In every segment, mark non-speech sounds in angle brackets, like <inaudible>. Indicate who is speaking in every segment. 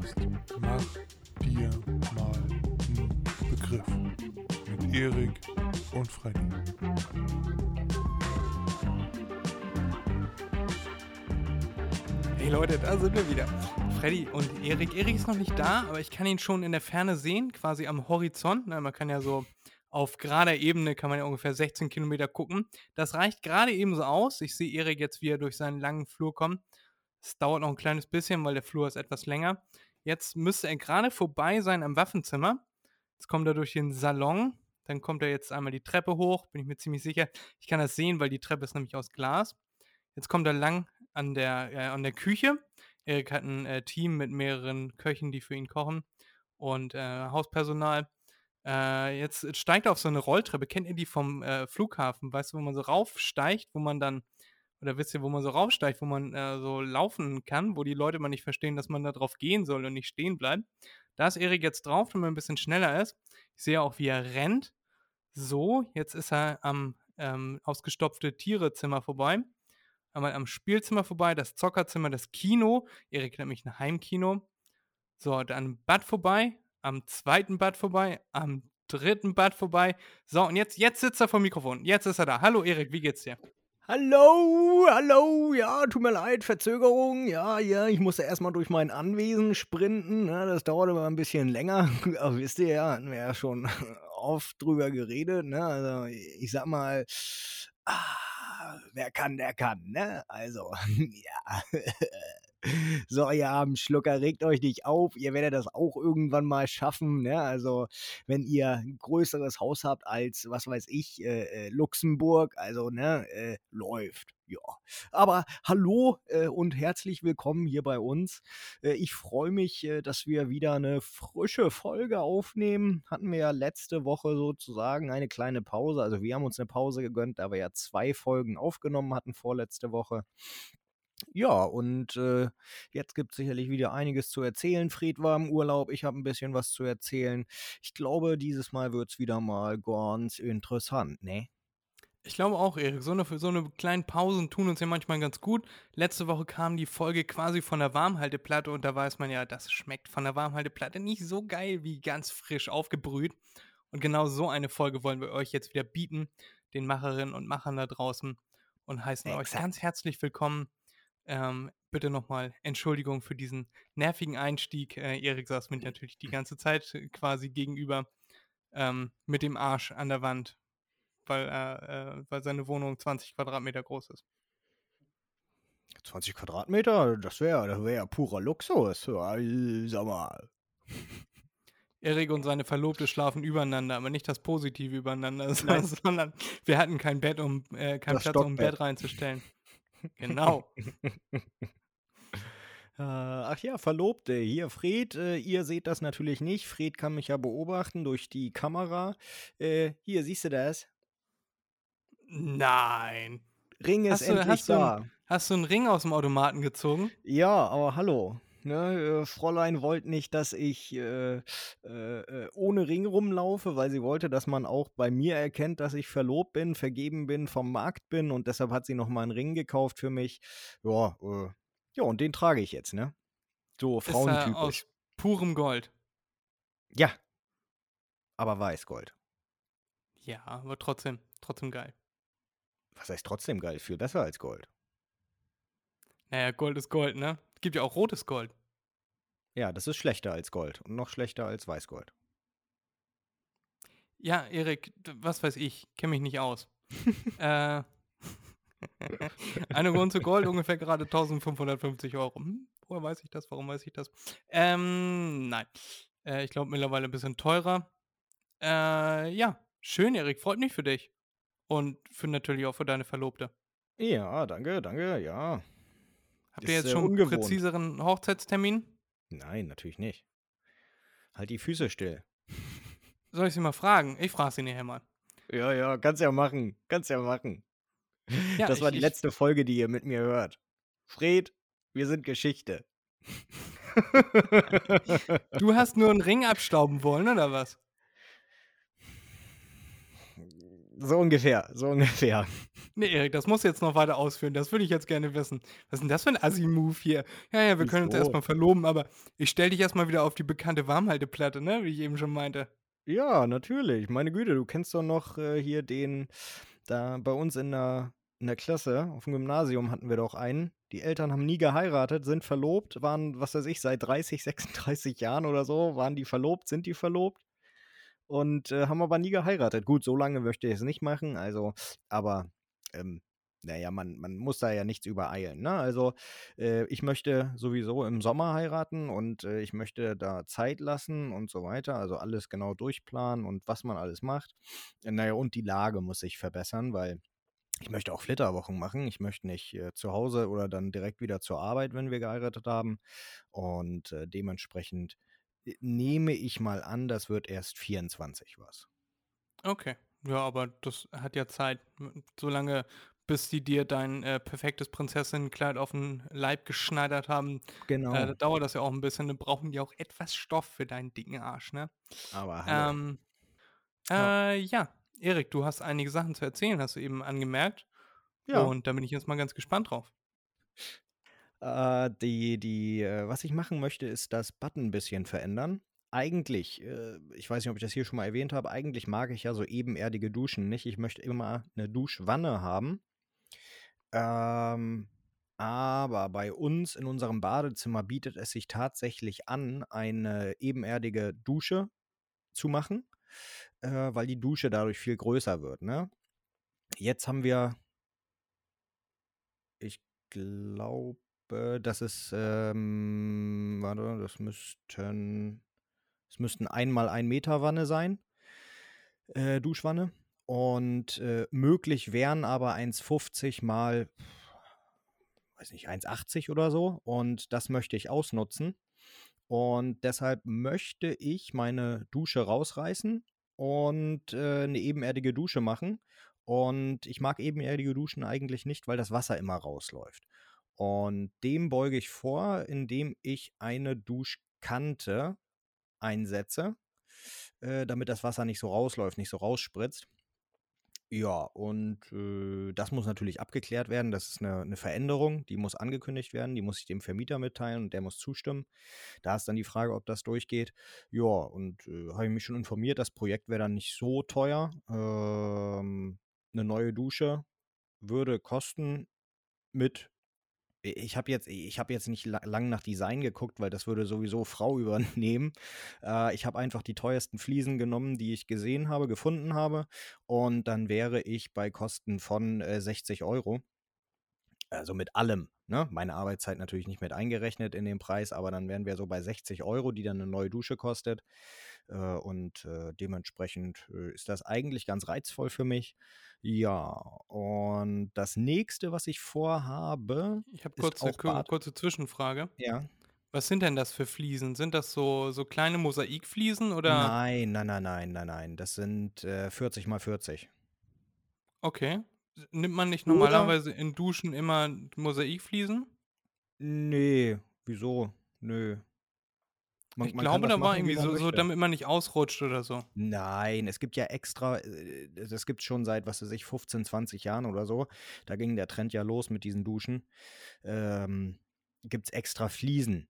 Speaker 1: Podcast Mach dir mal einen Begriff mit Erik und Freddy.
Speaker 2: Hey Leute, da sind wir wieder. Freddy und Erik. Erik ist noch nicht da, aber ich kann ihn schon in der Ferne sehen, quasi am Horizont. Na, man kann ja so auf gerader Ebene kann man ja ungefähr 16 Kilometer gucken. Das reicht gerade eben so aus. Ich sehe Erik jetzt, wie er durch seinen langen Flur kommt. Es dauert noch ein kleines bisschen, weil der Flur ist etwas länger. Jetzt müsste er gerade vorbei sein am Waffenzimmer. Jetzt kommt er durch den Salon. Dann kommt er jetzt einmal die Treppe hoch, bin ich mir ziemlich sicher. Ich kann das sehen, weil die Treppe ist nämlich aus Glas. Jetzt kommt er lang an der, äh, an der Küche. Erik hat ein äh, Team mit mehreren Köchen, die für ihn kochen und äh, Hauspersonal. Äh, jetzt steigt er auf so eine Rolltreppe. Kennt ihr die vom äh, Flughafen? Weißt du, wo man so raufsteigt, wo man dann, oder wisst ihr, wo man so raufsteigt, wo man äh, so laufen kann, wo die Leute mal nicht verstehen, dass man da drauf gehen soll und nicht stehen bleibt. Da ist Erik jetzt drauf, damit er ein bisschen schneller ist. Ich sehe auch, wie er rennt. So, jetzt ist er am ähm, ausgestopfte Tierezimmer vorbei. Einmal am Spielzimmer vorbei, das Zockerzimmer, das Kino. Erik nennt mich ein Heimkino. So, dann Bad vorbei, am zweiten Bad vorbei, am dritten Bad vorbei. So, und jetzt, jetzt sitzt er vor dem Mikrofon. Jetzt ist er da. Hallo Erik, wie geht's dir?
Speaker 3: Hallo, hallo, ja, tut mir leid, Verzögerung, ja, ja, ich musste erstmal durch mein Anwesen sprinten, ne, das dauerte mal ein bisschen länger, <laughs> aber wisst ihr ja, hatten wir ja schon <laughs> oft drüber geredet, ne, also ich sag mal, ah, wer kann, der kann, ne, also, <laughs> ja. So, ihr haben Schlucker, regt euch nicht auf. Ihr werdet das auch irgendwann mal schaffen. Ne? Also, wenn ihr ein größeres Haus habt als, was weiß ich, äh, äh, Luxemburg, also, ne, äh, läuft. Ja. Aber hallo äh, und herzlich willkommen hier bei uns. Äh, ich freue mich, äh, dass wir wieder eine frische Folge aufnehmen. Hatten wir ja letzte Woche sozusagen eine kleine Pause. Also, wir haben uns eine Pause gegönnt, da wir ja zwei Folgen aufgenommen hatten vorletzte Woche. Ja, und äh, jetzt gibt es sicherlich wieder einiges zu erzählen. Fred war im Urlaub, ich habe ein bisschen was zu erzählen. Ich glaube, dieses Mal wird es wieder mal ganz interessant, ne?
Speaker 2: Ich glaube auch, Erik. So eine, so eine kleinen Pausen tun uns ja manchmal ganz gut. Letzte Woche kam die Folge quasi von der Warmhalteplatte und da weiß man ja, das schmeckt von der Warmhalteplatte nicht so geil wie ganz frisch aufgebrüht. Und genau so eine Folge wollen wir euch jetzt wieder bieten, den Macherinnen und Machern da draußen, und heißen euch
Speaker 3: Exakt.
Speaker 2: ganz herzlich willkommen ähm, bitte nochmal Entschuldigung für diesen nervigen Einstieg. Äh, Erik saß mir natürlich die ganze Zeit äh, quasi gegenüber ähm, mit dem Arsch an der Wand, weil, äh, äh, weil seine Wohnung 20 Quadratmeter groß ist.
Speaker 3: 20 Quadratmeter, das wäre das wär ja purer Luxus. Ja, Sag mal.
Speaker 2: Erik und seine Verlobte schlafen übereinander, aber nicht das Positive übereinander, <laughs>
Speaker 3: Nein.
Speaker 2: sondern wir hatten kein Bett, um äh, keinen Platz, um ein. Bett reinzustellen. Genau. <laughs>
Speaker 3: Äh, Ach ja, Verlobte. Hier, Fred, äh, ihr seht das natürlich nicht. Fred kann mich ja beobachten durch die Kamera. Äh, hier, siehst du das?
Speaker 2: Nein.
Speaker 3: Ring ist
Speaker 2: Hast du-
Speaker 3: endlich
Speaker 2: hast du
Speaker 3: da.
Speaker 2: ein- Hast du einen Ring aus dem Automaten gezogen?
Speaker 3: Ja, aber hallo. Ne, äh, Fräulein wollte nicht, dass ich äh, äh, äh, ohne Ring rumlaufe, weil sie wollte, dass man auch bei mir erkennt, dass ich verlobt bin, vergeben bin, vom Markt bin und deshalb hat sie noch mal einen Ring gekauft für mich. Ja, äh, ja, und den trage ich jetzt, ne? So
Speaker 2: Ist
Speaker 3: frauentypisch.
Speaker 2: aus purem Gold.
Speaker 3: Ja. Aber Weißgold.
Speaker 2: Ja, aber trotzdem, trotzdem geil.
Speaker 3: Was heißt trotzdem geil? Viel besser als Gold.
Speaker 2: Naja, Gold ist Gold, ne? Es gibt ja auch rotes Gold.
Speaker 3: Ja, das ist schlechter als Gold und noch schlechter als Weißgold.
Speaker 2: Ja, Erik, was weiß ich, kenne mich nicht aus. äh, <laughs> eine Unze Gold ungefähr gerade 1550 Euro. Hm, woher weiß ich das? Warum weiß ich das? Ähm, nein. Äh, ich glaube mittlerweile ein bisschen teurer. Äh, ja, schön, Erik, freut mich für dich. Und für natürlich auch für deine Verlobte.
Speaker 3: Ja, danke, danke, ja.
Speaker 2: Habt ihr jetzt
Speaker 3: äh,
Speaker 2: schon einen präziseren Hochzeitstermin?
Speaker 3: Nein, natürlich nicht. Halt die Füße still.
Speaker 2: Soll ich sie mal fragen? Ich frage sie nachher mal.
Speaker 3: Ja, ja, kannst ja machen. Kannst ja machen.
Speaker 2: Ja,
Speaker 3: das war
Speaker 2: ich-
Speaker 3: die
Speaker 2: ich-
Speaker 3: letzte Folge, die ihr mit mir hört. Fred, wir sind Geschichte.
Speaker 2: Du hast nur einen Ring abstauben wollen, oder was?
Speaker 3: So ungefähr, so ungefähr.
Speaker 2: Nee, Erik, das musst du jetzt noch weiter ausführen. Das würde ich jetzt gerne wissen. Was ist denn das für ein Assi-Move hier? Ja, ja, wir können uns erstmal verloben, aber ich stell dich erstmal wieder auf die bekannte Warmhalteplatte, ne? Wie ich eben schon meinte.
Speaker 3: Ja, natürlich. Meine Güte, du kennst doch noch äh, hier den, da bei uns in der, in der Klasse, auf dem Gymnasium hatten wir doch einen. Die Eltern haben nie geheiratet, sind verlobt, waren, was weiß ich, seit 30, 36 Jahren oder so, waren die verlobt, sind die verlobt und äh, haben aber nie geheiratet. Gut, so lange möchte ich es nicht machen, also, aber, ähm, naja, man, man muss da ja nichts übereilen. Ne? Also äh, ich möchte sowieso im Sommer heiraten und äh, ich möchte da Zeit lassen und so weiter. Also alles genau durchplanen und was man alles macht. Naja, und die Lage muss sich verbessern, weil ich möchte auch Flitterwochen machen. Ich möchte nicht äh, zu Hause oder dann direkt wieder zur Arbeit, wenn wir geheiratet haben. Und äh, dementsprechend nehme ich mal an, das wird erst 24 was.
Speaker 2: Okay. Ja, aber das hat ja Zeit. Solange, bis die dir dein äh, perfektes Prinzessinnenkleid auf den Leib geschneidert haben,
Speaker 3: Genau.
Speaker 2: äh, dauert das ja auch ein bisschen. Dann brauchen die auch etwas Stoff für deinen dicken Arsch, ne?
Speaker 3: Aber hallo.
Speaker 2: Ähm,
Speaker 3: Ja.
Speaker 2: äh, ja. Erik, du hast einige Sachen zu erzählen, hast du eben angemerkt.
Speaker 3: ja.
Speaker 2: Und da bin ich jetzt mal ganz gespannt drauf.
Speaker 3: Äh, die, die, äh, was ich machen möchte, ist das Button ein bisschen verändern. Eigentlich, äh, ich weiß nicht, ob ich das hier schon mal erwähnt habe, eigentlich mag ich ja so ebenerdige Duschen nicht. Ich möchte immer eine Duschwanne haben. Ähm, aber bei uns in unserem Badezimmer bietet es sich tatsächlich an, eine ebenerdige Dusche zu machen, äh, weil die Dusche dadurch viel größer wird. Ne? Jetzt haben wir, ich glaube, das ist, ähm, warte, das müssten, das müssten einmal ein Meter Wanne sein, äh, Duschwanne. Und äh, möglich wären aber 1,50 mal, weiß nicht, 1,80 oder so. Und das möchte ich ausnutzen. Und deshalb möchte ich meine Dusche rausreißen und äh, eine ebenerdige Dusche machen. Und ich mag ebenerdige Duschen eigentlich nicht, weil das Wasser immer rausläuft. Und dem beuge ich vor, indem ich eine Duschkante einsetze, äh, damit das Wasser nicht so rausläuft, nicht so rausspritzt. Ja, und äh, das muss natürlich abgeklärt werden. Das ist eine, eine Veränderung, die muss angekündigt werden, die muss ich dem Vermieter mitteilen und der muss zustimmen. Da ist dann die Frage, ob das durchgeht. Ja, und äh, habe ich mich schon informiert, das Projekt wäre dann nicht so teuer. Ähm, eine neue Dusche würde kosten mit ich habe jetzt, ich jetzt nicht la lang nach Design geguckt, weil das würde sowieso <laughs> Frau übernehmen. Äh, ich habe einfach die teuersten Fliesen genommen, die ich gesehen habe, gefunden habe. Und dann wäre ich bei Kosten von äh, 60 Euro. Also mit allem. Ne? Meine Arbeitszeit natürlich nicht mit eingerechnet in den Preis, aber dann wären wir so bei 60 Euro, die dann eine neue Dusche kostet. Äh, und äh, dementsprechend äh, ist das eigentlich ganz reizvoll für mich. Ja, und das nächste, was ich vorhabe,
Speaker 2: Ich habe kurze, kurze Zwischenfrage.
Speaker 3: Ja.
Speaker 2: Was sind denn das für Fliesen? Sind das so, so kleine Mosaikfliesen oder?
Speaker 3: Nein, nein, nein, nein, nein, nein. Das sind äh, 40 mal 40.
Speaker 2: Okay. Nimmt man nicht normalerweise in Duschen immer Mosaikfliesen?
Speaker 3: Nee, wieso? Nö. Man,
Speaker 2: Ich
Speaker 3: man
Speaker 2: glaube, da war irgendwie so, so, damit man nicht ausrutscht oder so.
Speaker 3: Nein, es gibt ja extra, äh, das gibt es schon seit, was weiß ich, 15, 20 Jahren oder so. Da ging der Trend ja los mit diesen Duschen. Ähm, gibt es extra Fliesen,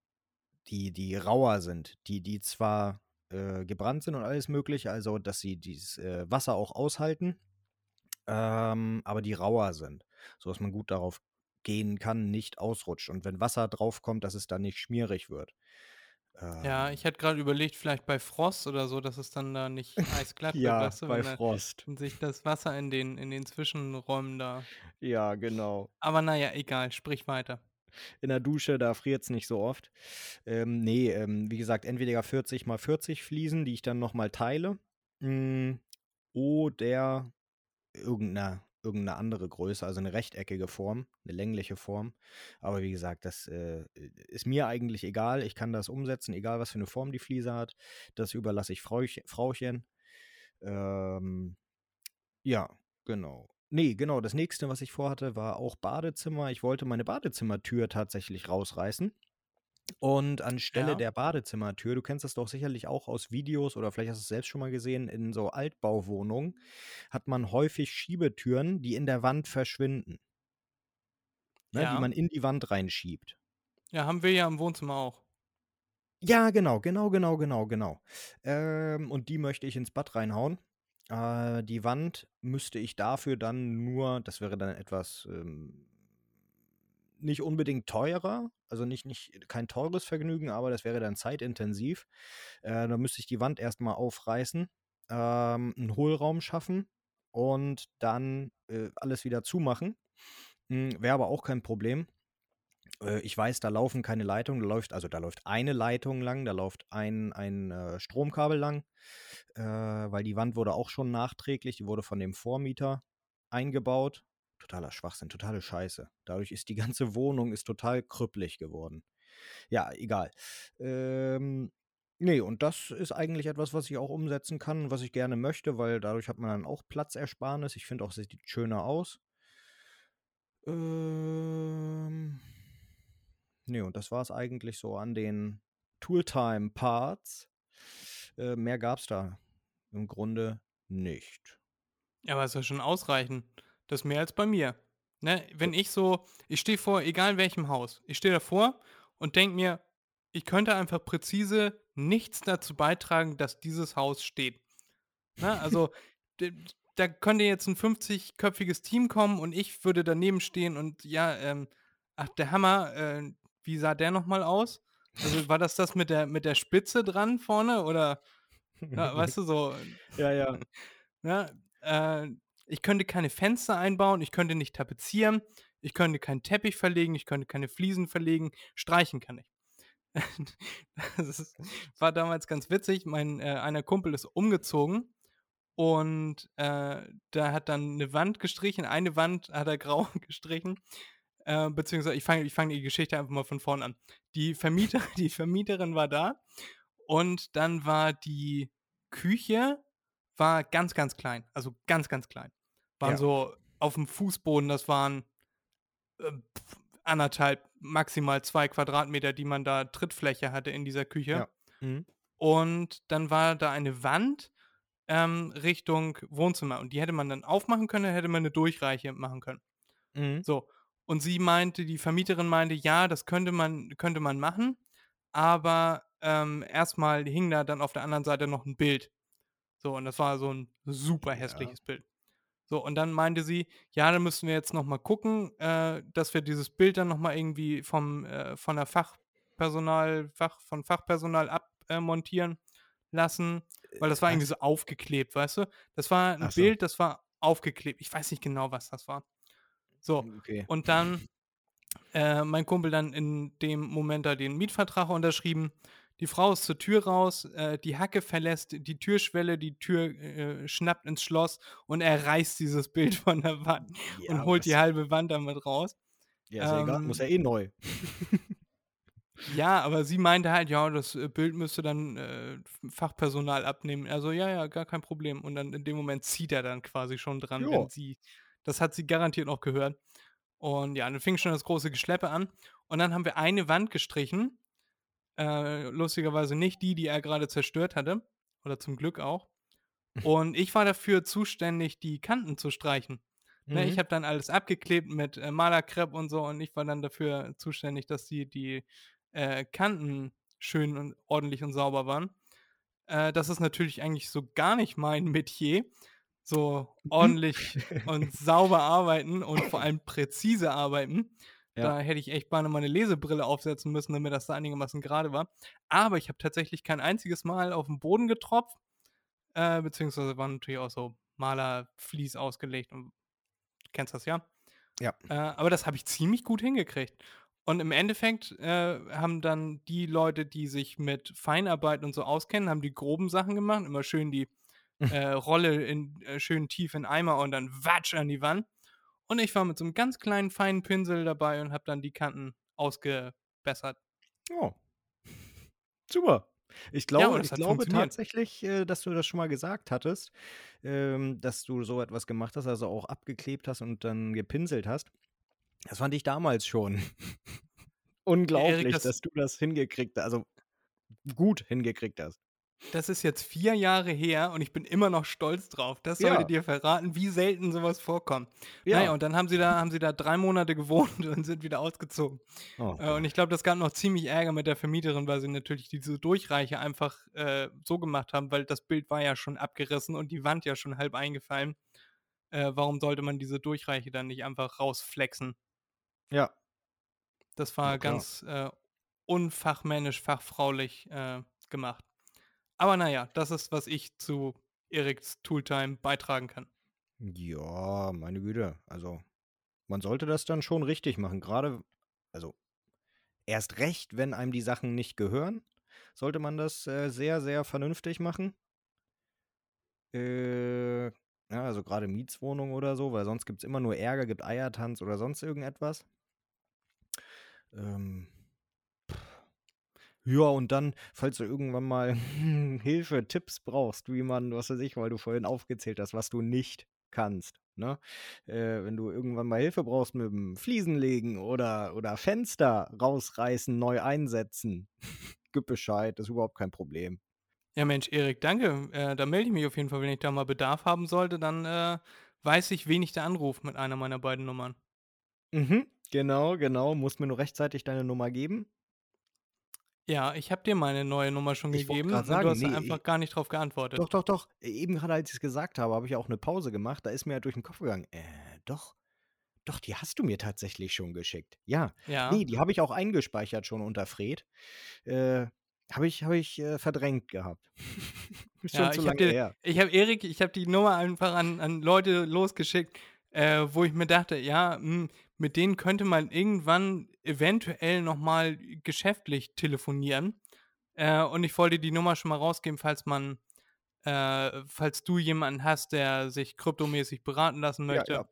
Speaker 3: die, die rauer sind, die, die zwar äh, gebrannt sind und alles mögliche, also dass sie dieses äh, Wasser auch aushalten, ähm, aber die rauer sind, sodass man gut darauf gehen kann, nicht ausrutscht. Und wenn Wasser draufkommt, dass es dann nicht schmierig wird.
Speaker 2: Ja,
Speaker 3: Ähm,
Speaker 2: ich hätte gerade überlegt, vielleicht bei Frost oder so, dass es dann da nicht <laughs> eisglatt wird,
Speaker 3: ja,
Speaker 2: weißt du,
Speaker 3: bei
Speaker 2: da,
Speaker 3: Frost.
Speaker 2: wenn sich das Wasser in den, in den Zwischenräumen da.
Speaker 3: Ja, genau.
Speaker 2: Aber naja, egal, sprich weiter.
Speaker 3: In der Dusche, da friert es nicht so oft. Ähm, nee, ähm, wie gesagt, entweder 40 mal 40 Fliesen, die ich dann nochmal teile. Mm, oder irgendeine, irgendeine andere Größe, also eine rechteckige Form, eine längliche Form. Aber wie gesagt, das äh, ist mir eigentlich egal. Ich kann das umsetzen, egal was für eine Form die Fliese hat. Das überlasse ich Frauch, Frauchen. Ähm, ja, genau. Nee, genau. Das nächste, was ich vorhatte, war auch Badezimmer. Ich wollte meine Badezimmertür tatsächlich rausreißen. Und anstelle
Speaker 2: Ja.
Speaker 3: der Badezimmertür, du kennst das doch sicherlich auch aus Videos oder vielleicht hast du es selbst schon mal gesehen, in so Altbauwohnungen hat man häufig Schiebetüren, die in der Wand verschwinden. Ne, Die
Speaker 2: Ja.
Speaker 3: man in die Wand reinschiebt.
Speaker 2: Ja, haben wir ja im Wohnzimmer auch.
Speaker 3: Ja, genau, genau, genau, genau, genau. Ähm, und die möchte ich ins Bad reinhauen. Äh, die Wand müsste ich dafür dann nur, das wäre dann etwas ähm, nicht unbedingt teurer, also nicht, nicht kein teures Vergnügen, aber das wäre dann zeitintensiv. Äh, da müsste ich die Wand erstmal aufreißen, ähm, einen Hohlraum schaffen und dann äh, alles wieder zumachen. Hm, wäre aber auch kein Problem. Äh, ich weiß, da laufen keine Leitungen, da läuft, also da läuft eine Leitung lang, da läuft ein, ein äh, Stromkabel lang, äh, weil die Wand wurde auch schon nachträglich, die wurde von dem Vormieter eingebaut. Totaler Schwachsinn, totale Scheiße. Dadurch ist die ganze <laughs> Wohnung ist total krüppelig geworden. Ja, egal. Ähm, nee, und das ist eigentlich etwas, was ich auch umsetzen kann, was ich gerne möchte, weil dadurch hat man dann auch Platzersparnis. Ich finde auch, es sieht schöner aus. Ähm, nee, und das war es eigentlich so an den Tooltime-Parts. Äh, mehr gab es da im Grunde nicht.
Speaker 2: Ja, aber ist ja schon ausreichend. Das ist mehr als bei mir. Ne? Wenn ich so, ich stehe vor, egal welchem Haus, ich stehe davor und denke mir, ich könnte einfach präzise nichts dazu beitragen, dass dieses Haus steht. Ne? Also, <laughs> da könnte jetzt ein 50-köpfiges Team kommen und ich würde daneben stehen und ja, ähm, ach, der Hammer, äh, wie sah der nochmal aus? Also, war das das mit der, mit der Spitze dran vorne oder, ja, weißt du, so, <laughs>
Speaker 3: ja, ja. <laughs>
Speaker 2: Ne? Äh, ich könnte keine Fenster einbauen, ich könnte nicht tapezieren, ich könnte keinen Teppich verlegen, ich könnte keine Fliesen verlegen, streichen kann ich. <laughs> das ist, war damals ganz witzig. Mein äh, einer Kumpel ist umgezogen und äh, da hat dann eine Wand gestrichen, eine Wand hat er <laughs> grau gestrichen. Äh, beziehungsweise ich fange ich fang die Geschichte einfach mal von vorne an. Die Vermieter, <laughs> die Vermieterin war da und dann war die Küche war ganz, ganz klein. Also ganz, ganz klein. Waren
Speaker 3: Ja.
Speaker 2: so auf dem Fußboden, das waren äh, anderthalb, maximal zwei Quadratmeter, die man da Trittfläche hatte in dieser Küche.
Speaker 3: Ja. Mhm.
Speaker 2: Und dann war da eine Wand ähm, Richtung Wohnzimmer. Und die hätte man dann aufmachen können, hätte man eine Durchreiche machen können.
Speaker 3: Mhm.
Speaker 2: So. Und sie meinte, die Vermieterin meinte, ja, das könnte man, könnte man machen, aber ähm, erstmal hing da dann auf der anderen Seite noch ein Bild. So, und das war so ein super
Speaker 3: Ja.
Speaker 2: hässliches Bild. So, und dann meinte sie, ja, dann müssen wir jetzt noch mal gucken, äh, dass wir dieses Bild dann noch mal irgendwie vom, äh, von der Fachpersonal, Fach, von Fachpersonal abmontieren lassen, weil das war irgendwie so aufgeklebt, weißt du? Das war ein
Speaker 3: so.
Speaker 2: Bild, das war aufgeklebt. Ich weiß nicht genau, was das war. So,
Speaker 3: Okay.
Speaker 2: und dann äh, mein Kumpel dann in dem Moment da den Mietvertrag unterschrieben. Die Frau ist zur Tür raus, äh, die Hacke verlässt die Türschwelle, die Tür äh, schnappt ins Schloss und er reißt dieses <laughs> Bild von der Wand und
Speaker 3: Ja,
Speaker 2: holt die halbe Wand damit raus.
Speaker 3: Ja, ist ja egal, muss ja
Speaker 2: Ähm,
Speaker 3: eh neu. <laughs>
Speaker 2: ja, aber sie meinte halt, ja, das äh, Bild müsste dann äh, Fachpersonal abnehmen. Also ja, ja, gar kein Problem. Und dann in dem Moment zieht er dann quasi schon dran,
Speaker 3: Ja.
Speaker 2: wenn sie, das hat sie garantiert noch gehört. Und ja, dann fing schon das große Geschleppe an. Und dann haben wir eine Wand gestrichen. Äh, lustigerweise nicht die, die er gerade zerstört hatte. Oder zum Glück auch. Und ich war dafür zuständig, die Kanten zu streichen. Ne, ich
Speaker 3: Mhm.
Speaker 2: habe dann alles abgeklebt mit äh, Malerkrepp und so und ich war dann dafür zuständig, dass die, die äh, Kanten schön und ordentlich und sauber waren. Äh, das ist natürlich eigentlich so gar nicht mein Metier. So
Speaker 3: Mhm.
Speaker 2: ordentlich und sauber arbeiten und vor allem präzise arbeiten.
Speaker 3: Ja.
Speaker 2: Da hätte ich echt beinahe meine Lesebrille aufsetzen müssen, damit das da einigermaßen gerade war. Aber ich habe tatsächlich kein einziges Mal auf den Boden getropft. Äh, beziehungsweise waren natürlich auch so Malerflies ausgelegt und du kennst das ja.
Speaker 3: Ja.
Speaker 2: Äh, aber das habe ich ziemlich gut hingekriegt. Und im Endeffekt äh, haben dann die Leute, die sich mit Feinarbeit und so auskennen, haben die groben Sachen gemacht. Immer schön die <laughs> äh, Rolle in, äh, schön tief in Eimer und dann watsch an die Wand. Und ich war mit so einem ganz kleinen, feinen Pinsel dabei und habe dann die Kanten ausgebessert.
Speaker 3: Oh. Super. Ich
Speaker 2: Ja,
Speaker 3: glaube,
Speaker 2: das
Speaker 3: ich glaube tatsächlich, äh, dass du das schon mal gesagt hattest, ähm, dass du so etwas gemacht hast, also auch abgeklebt hast und dann gepinselt hast. Das fand ich damals schon. <laughs> unglaublich,
Speaker 2: das-
Speaker 3: dass du das hingekriegt hast. Also gut hingekriegt hast.
Speaker 2: Das ist jetzt vier Jahre her und ich bin immer noch stolz drauf. Das sollte
Speaker 3: Ja.
Speaker 2: dir verraten, wie selten sowas vorkommt.
Speaker 3: Ja.
Speaker 2: Naja, und dann haben sie da, haben sie da drei Monate gewohnt <laughs> und sind wieder ausgezogen.
Speaker 3: Oh,
Speaker 2: Äh, und ich glaube, das gab noch ziemlich Ärger mit der Vermieterin, weil sie natürlich diese Durchreiche einfach äh, so gemacht haben, weil das Bild war ja schon abgerissen und die Wand ja schon halb eingefallen. Äh, warum sollte man diese Durchreiche dann nicht einfach rausflexen?
Speaker 3: ja.
Speaker 2: Das war
Speaker 3: Ja,
Speaker 2: ganz äh, unfachmännisch, fachfraulich äh, gemacht. Aber naja, das ist, was ich zu Eriks Tooltime beitragen kann.
Speaker 3: Ja, meine Güte. Also, man sollte das dann schon richtig machen. Gerade, also, erst recht, wenn einem die Sachen nicht gehören, sollte man das äh, sehr, sehr vernünftig machen. Äh, ja, also gerade Mietswohnung oder so, weil sonst gibt es immer nur Ärger, gibt Eiertanz oder sonst irgendetwas. Ähm. Ja, und dann, falls du irgendwann mal <laughs> Hilfe, Tipps brauchst, wie man, was weiß ich, weil du vorhin aufgezählt hast, was du nicht kannst. Ne? Äh, wenn du irgendwann mal Hilfe brauchst mit dem Fliesenlegen oder, oder Fenster rausreißen, neu einsetzen, <laughs> gib Bescheid, das ist überhaupt kein Problem.
Speaker 2: Ja, Mensch, Erik, danke. Äh, da melde ich mich auf jeden Fall, wenn ich da mal Bedarf haben sollte. Dann äh, weiß ich, wen ich da anrufe mit einer meiner beiden Nummern.
Speaker 3: Mhm, genau, genau. Musst mir nur rechtzeitig deine Nummer geben.
Speaker 2: Ja, ich habe dir meine neue Nummer schon
Speaker 3: Ich
Speaker 2: gegeben und
Speaker 3: sagen,
Speaker 2: du hast
Speaker 3: nee,
Speaker 2: einfach
Speaker 3: ich-
Speaker 2: gar nicht drauf geantwortet.
Speaker 3: Doch, doch, doch. Eben gerade, als ich es gesagt habe, habe ich auch eine Pause gemacht. Da ist mir halt durch den Kopf gegangen. Äh, doch. Doch, die hast du mir tatsächlich schon geschickt. Ja.
Speaker 2: Ja.
Speaker 3: Nee, die habe ich auch eingespeichert schon unter Fred. Äh, habe ich, hab ich äh, verdrängt gehabt. <laughs> Schon
Speaker 2: Ja,
Speaker 3: zu
Speaker 2: ich habe
Speaker 3: lange
Speaker 2: dir,
Speaker 3: her.
Speaker 2: ich habe Erik, ich habe die Nummer einfach an, an Leute losgeschickt, äh, wo ich mir dachte, ja, mh, mit denen könnte man irgendwann eventuell nochmal geschäftlich telefonieren. Äh, und ich wollte die Nummer schon mal rausgeben, falls man, äh, falls du jemanden hast, der sich kryptomäßig beraten lassen
Speaker 3: Ja,
Speaker 2: möchte.
Speaker 3: ja.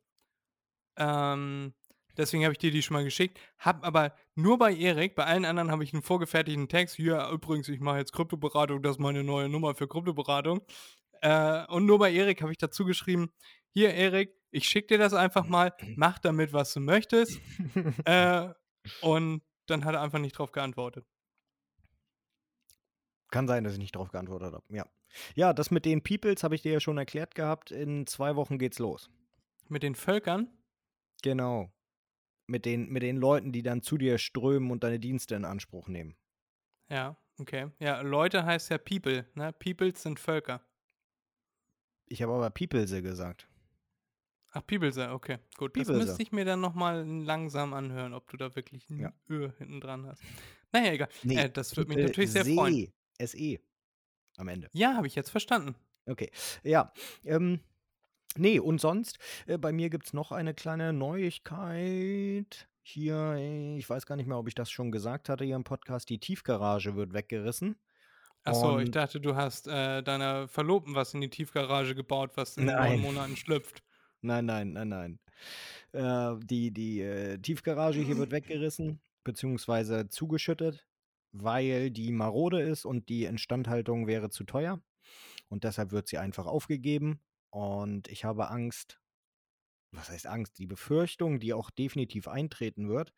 Speaker 2: Ähm, deswegen habe ich dir die schon mal geschickt. Hab aber nur bei Erik, bei allen anderen habe ich einen vorgefertigten Text. Hier, übrigens, ich mache jetzt Kryptoberatung, das ist meine neue Nummer für Kryptoberatung. Äh, und nur bei Erik habe ich dazu geschrieben: Hier, Erik, ich schicke dir das einfach mal, mach damit, was du möchtest. <laughs> äh, und dann hat er einfach nicht drauf geantwortet.
Speaker 3: Kann sein, dass ich nicht drauf geantwortet habe. Ja. Ja, das mit den Peoples habe ich dir ja schon erklärt gehabt. In zwei Wochen geht's los.
Speaker 2: Mit den Völkern?
Speaker 3: Genau. Mit den, mit den Leuten, die dann zu dir strömen und deine Dienste in Anspruch nehmen.
Speaker 2: Ja, okay. Ja, Leute heißt ja People, ne? Peoples sind Völker.
Speaker 3: Ich habe aber Peoplese gesagt.
Speaker 2: Ach, Peoplese, okay. Gut, das
Speaker 3: Peoplese.
Speaker 2: müsste ich mir dann nochmal langsam anhören, ob du da wirklich ein
Speaker 3: Ja.
Speaker 2: Ö hinten dran hast. Naja, egal.
Speaker 3: Nee,
Speaker 2: äh, das würde mich natürlich sehr freuen.
Speaker 3: SE. Am Ende.
Speaker 2: Ja, habe ich jetzt verstanden.
Speaker 3: Okay. Ja. Ähm, nee, und sonst, äh, bei mir gibt es noch eine kleine Neuigkeit. Hier, äh, ich weiß gar nicht mehr, ob ich das schon gesagt hatte hier im Podcast. Die Tiefgarage wird weggerissen.
Speaker 2: Achso, ich dachte, du hast äh, deiner Verlobten was in die Tiefgarage gebaut, was in neun Monaten schlüpft.
Speaker 3: Nein, nein, nein, nein. Äh, die die äh, Tiefgarage hier wird weggerissen, beziehungsweise zugeschüttet, weil die marode ist und die Instandhaltung wäre zu teuer. Und deshalb wird sie einfach aufgegeben. Und ich habe Angst, was heißt Angst? Die Befürchtung, die auch definitiv eintreten wird,